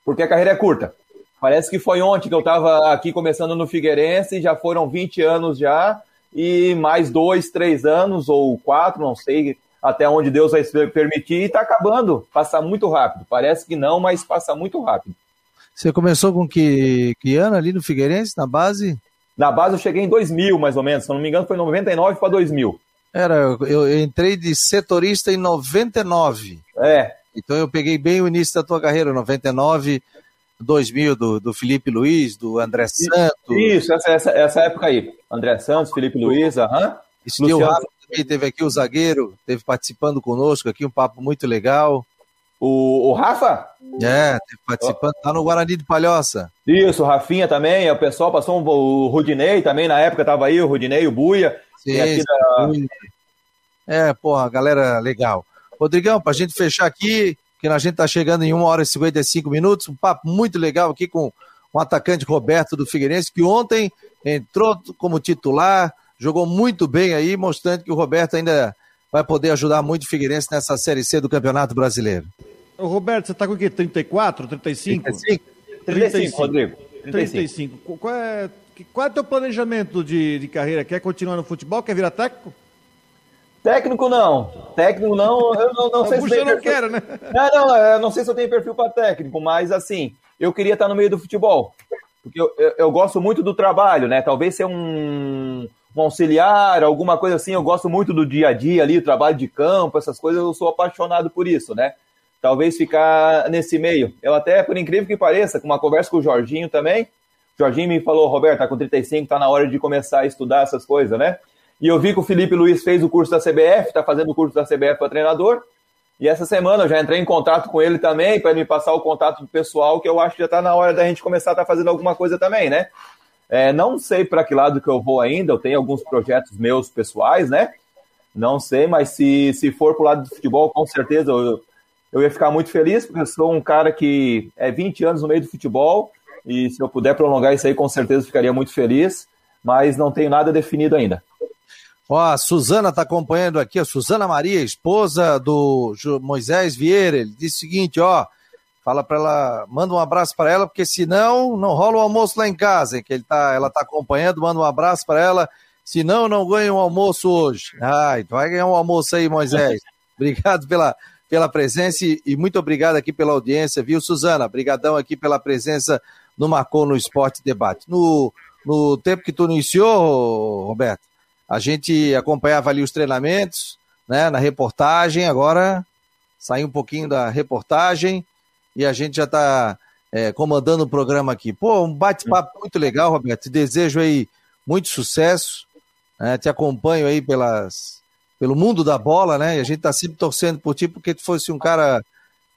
B: porque a carreira é curta. Parece que foi ontem que eu estava aqui começando no Figueirense, já foram 20 anos já, e mais dois, três anos, ou quatro, não sei até onde Deus vai permitir, e está acabando. Passa muito rápido. Parece que não, mas passa muito rápido.
A: Você começou com que, que ano ali no Figueirense, na base?
B: Na base eu cheguei em 2000, mais ou menos. Se não me engano, foi 99 para 2000.
A: Era, eu entrei de setorista em 99.
B: É,
A: então eu peguei bem o início da tua carreira, 99, 2000, do, do Felipe Luiz, do André Santos.
B: Isso, essa, essa, essa época aí. André Santos, Felipe Luiz, aham.
A: Luciano... o Rafa também teve aqui, o zagueiro, teve participando conosco aqui, um papo muito legal.
B: O, o Rafa?
A: É, teve participando, tá no Guarani de Palhoça.
B: Isso, o Rafinha também, o pessoal passou um, o Rudinei também, na época tava aí, o Rudinei, o Buia.
A: Sim, da... É, porra, galera legal. Rodrigão, para a gente fechar aqui, que a gente está chegando em 1 hora e 55 minutos, um papo muito legal aqui com o atacante Roberto do Figueirense, que ontem entrou como titular, jogou muito bem aí, mostrando que o Roberto ainda vai poder ajudar muito o Figueirense nessa Série C do Campeonato Brasileiro.
D: Ô Roberto, você está com o quê? 34, 35?
B: 35, 35 Rodrigo.
D: 35. 35. Qual é, qual é o teu planejamento de, de carreira? Quer continuar no futebol? Quer virar técnico?
B: Técnico não. Técnico não, eu não, não sei se
D: eu não quero, né?
B: Não, não, eu não sei se eu tenho perfil para técnico, mas assim, eu queria estar no meio do futebol. Porque eu, eu, eu gosto muito do trabalho, né? Talvez ser um, um, auxiliar, alguma coisa assim. Eu gosto muito do dia a dia ali, o trabalho de campo, essas coisas, eu sou apaixonado por isso, né? Talvez ficar nesse meio. Eu até, por incrível que pareça, com uma conversa com o Jorginho também, o Jorginho me falou, Roberto, tá com 35, tá na hora de começar a estudar essas coisas, né? E eu vi que o Felipe Luiz fez o curso da CBF, está fazendo o curso da CBF para treinador. E essa semana eu já entrei em contato com ele também, para me passar o contato do pessoal, que eu acho que já está na hora da gente começar a estar tá fazendo alguma coisa também, né? É, não sei para que lado que eu vou ainda, eu tenho alguns projetos meus pessoais, né? Não sei, mas se, se for para o lado do futebol, com certeza eu, eu ia ficar muito feliz, porque eu sou um cara que é 20 anos no meio do futebol, e se eu puder prolongar isso aí, com certeza ficaria muito feliz, mas não tenho nada definido ainda.
A: Ó, a Suzana está acompanhando aqui, a Suzana Maria, esposa do Moisés Vieira. Ele disse o seguinte, ó, fala para ela, manda um abraço para ela, porque senão não rola o almoço lá em casa, hein, que ele tá, ela tá acompanhando, manda um abraço para ela, senão não ganha um almoço hoje. Ai, vai ganhar um almoço aí, Moisés. obrigado pela, pela presença e, e, muito obrigado aqui pela audiência, viu, Suzana? Obrigadão aqui pela presença no Marcou no Esporte Debate. No, no tempo que tu iniciou, Roberto, a gente acompanhava ali os treinamentos, né, na reportagem, agora saiu um pouquinho da reportagem e a gente já está é, comandando o programa aqui. Pô, um bate-papo muito legal, Roberto. Te desejo aí muito sucesso. Né? Te acompanho aí pelas, pelo mundo da bola, né? E a gente está sempre torcendo por ti, porque tu fosse um cara,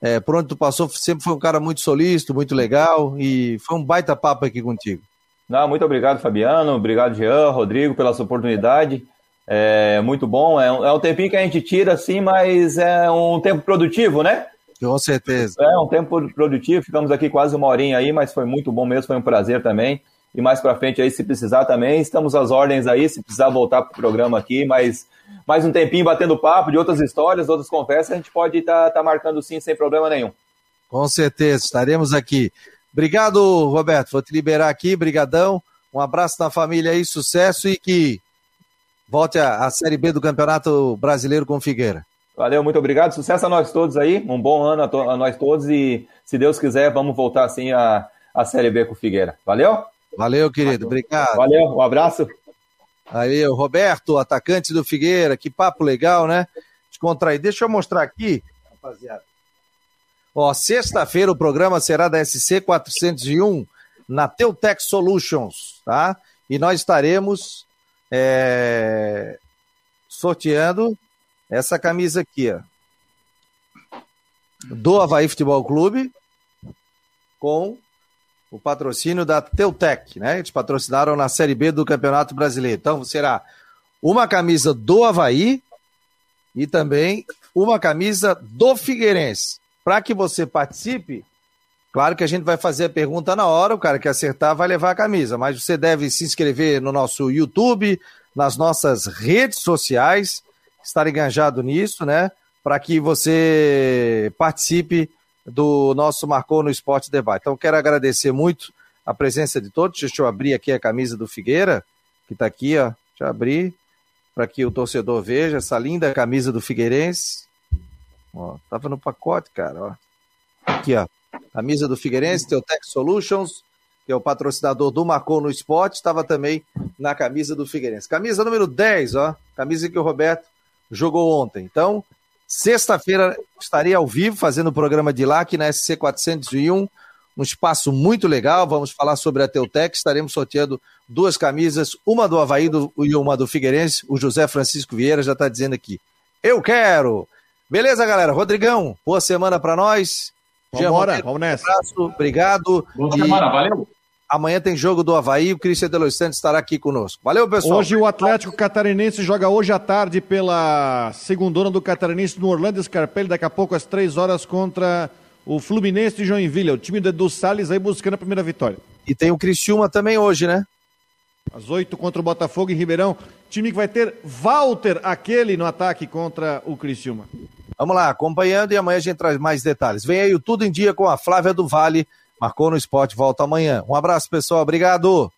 A: é, por onde tu passou, sempre foi um cara muito solícito, muito legal. E foi um baita papo aqui contigo.
B: Não, muito obrigado, Fabiano. Obrigado, Jean, Rodrigo, pela sua oportunidade. É muito bom. É um, é um tempinho que a gente tira, assim, mas é um tempo produtivo, né?
A: Com certeza.
B: É um tempo produtivo. Ficamos aqui quase uma horinha aí, mas foi muito bom mesmo. Foi um prazer também. E mais para frente aí, se precisar também, estamos às ordens aí. Se precisar voltar para o programa aqui, mas mais um tempinho batendo papo de outras histórias, outras conversas, a gente pode estar tá, tá marcando sim, sem problema nenhum.
A: Com certeza, estaremos aqui. Obrigado, Roberto. Vou te liberar aqui, brigadão. Um abraço na família aí, sucesso e que volte à, à Série B do Campeonato Brasileiro com Figueira.
B: Valeu, muito obrigado. Sucesso a nós todos aí. Um bom ano a, to a nós todos e, se Deus quiser, vamos voltar assim a, a Série B com Figueira. Valeu?
A: Valeu, querido. Obrigado.
B: Valeu, um abraço.
A: Aí, o Roberto, atacante do Figueira. Que papo legal, né? Descontrair. Deixa eu mostrar aqui, rapaziada. Ó, sexta-feira o programa será da SC 401 na Teutec Solutions, tá? E nós estaremos é, sorteando essa camisa aqui, ó. Do Havaí Futebol Clube com o patrocínio da Teutec, né? Eles patrocinaram na Série B do Campeonato Brasileiro. Então será uma camisa do Havaí e também uma camisa do Figueirense. Para que você participe, claro que a gente vai fazer a pergunta na hora, o cara que acertar vai levar a camisa, mas você deve se inscrever no nosso YouTube, nas nossas redes sociais, estar enganjado nisso, né? Para que você participe do nosso Marcou no Esporte Debate. Então, quero agradecer muito a presença de todos. Deixa eu abrir aqui a camisa do Figueira, que está aqui, ó. Deixa eu abrir para que o torcedor veja essa linda camisa do Figueirense. Ó, tava no pacote, cara, ó. Aqui, ó. Camisa do Figueirense, Teutec Solutions, que é o patrocinador do Marcou no Esporte, estava também na camisa do Figueirense. Camisa número 10, ó. Camisa que o Roberto jogou ontem. Então, sexta-feira estarei ao vivo fazendo o programa de lá aqui na SC 401, um espaço muito legal. Vamos falar sobre a Teutec. Estaremos sorteando duas camisas, uma do Havaí e uma do Figueirense. O José Francisco Vieira já está dizendo aqui. Eu quero! Beleza, galera? Rodrigão, boa semana para nós.
D: Vambora, vamos nessa. Um abraço,
A: obrigado.
C: Boa e... semana, valeu.
A: Amanhã tem jogo do Havaí, o Cristian Delos Santos estará aqui conosco. Valeu, pessoal.
D: Hoje o Atlético Catarinense joga hoje à tarde pela segundona do Catarinense no Orlando Scarpelli, daqui a pouco às três horas contra o Fluminense de Joinville. O time do Edu Salles aí buscando a primeira vitória.
A: E tem o Criciúma também hoje, né?
D: Às oito contra o Botafogo em Ribeirão. Time que vai ter Walter, aquele no ataque contra o Criciúma.
A: Vamos lá, acompanhando e amanhã a gente traz mais detalhes. Vem aí o Tudo em Dia com a Flávia do Vale. Marcou no esporte, volta amanhã. Um abraço, pessoal. Obrigado.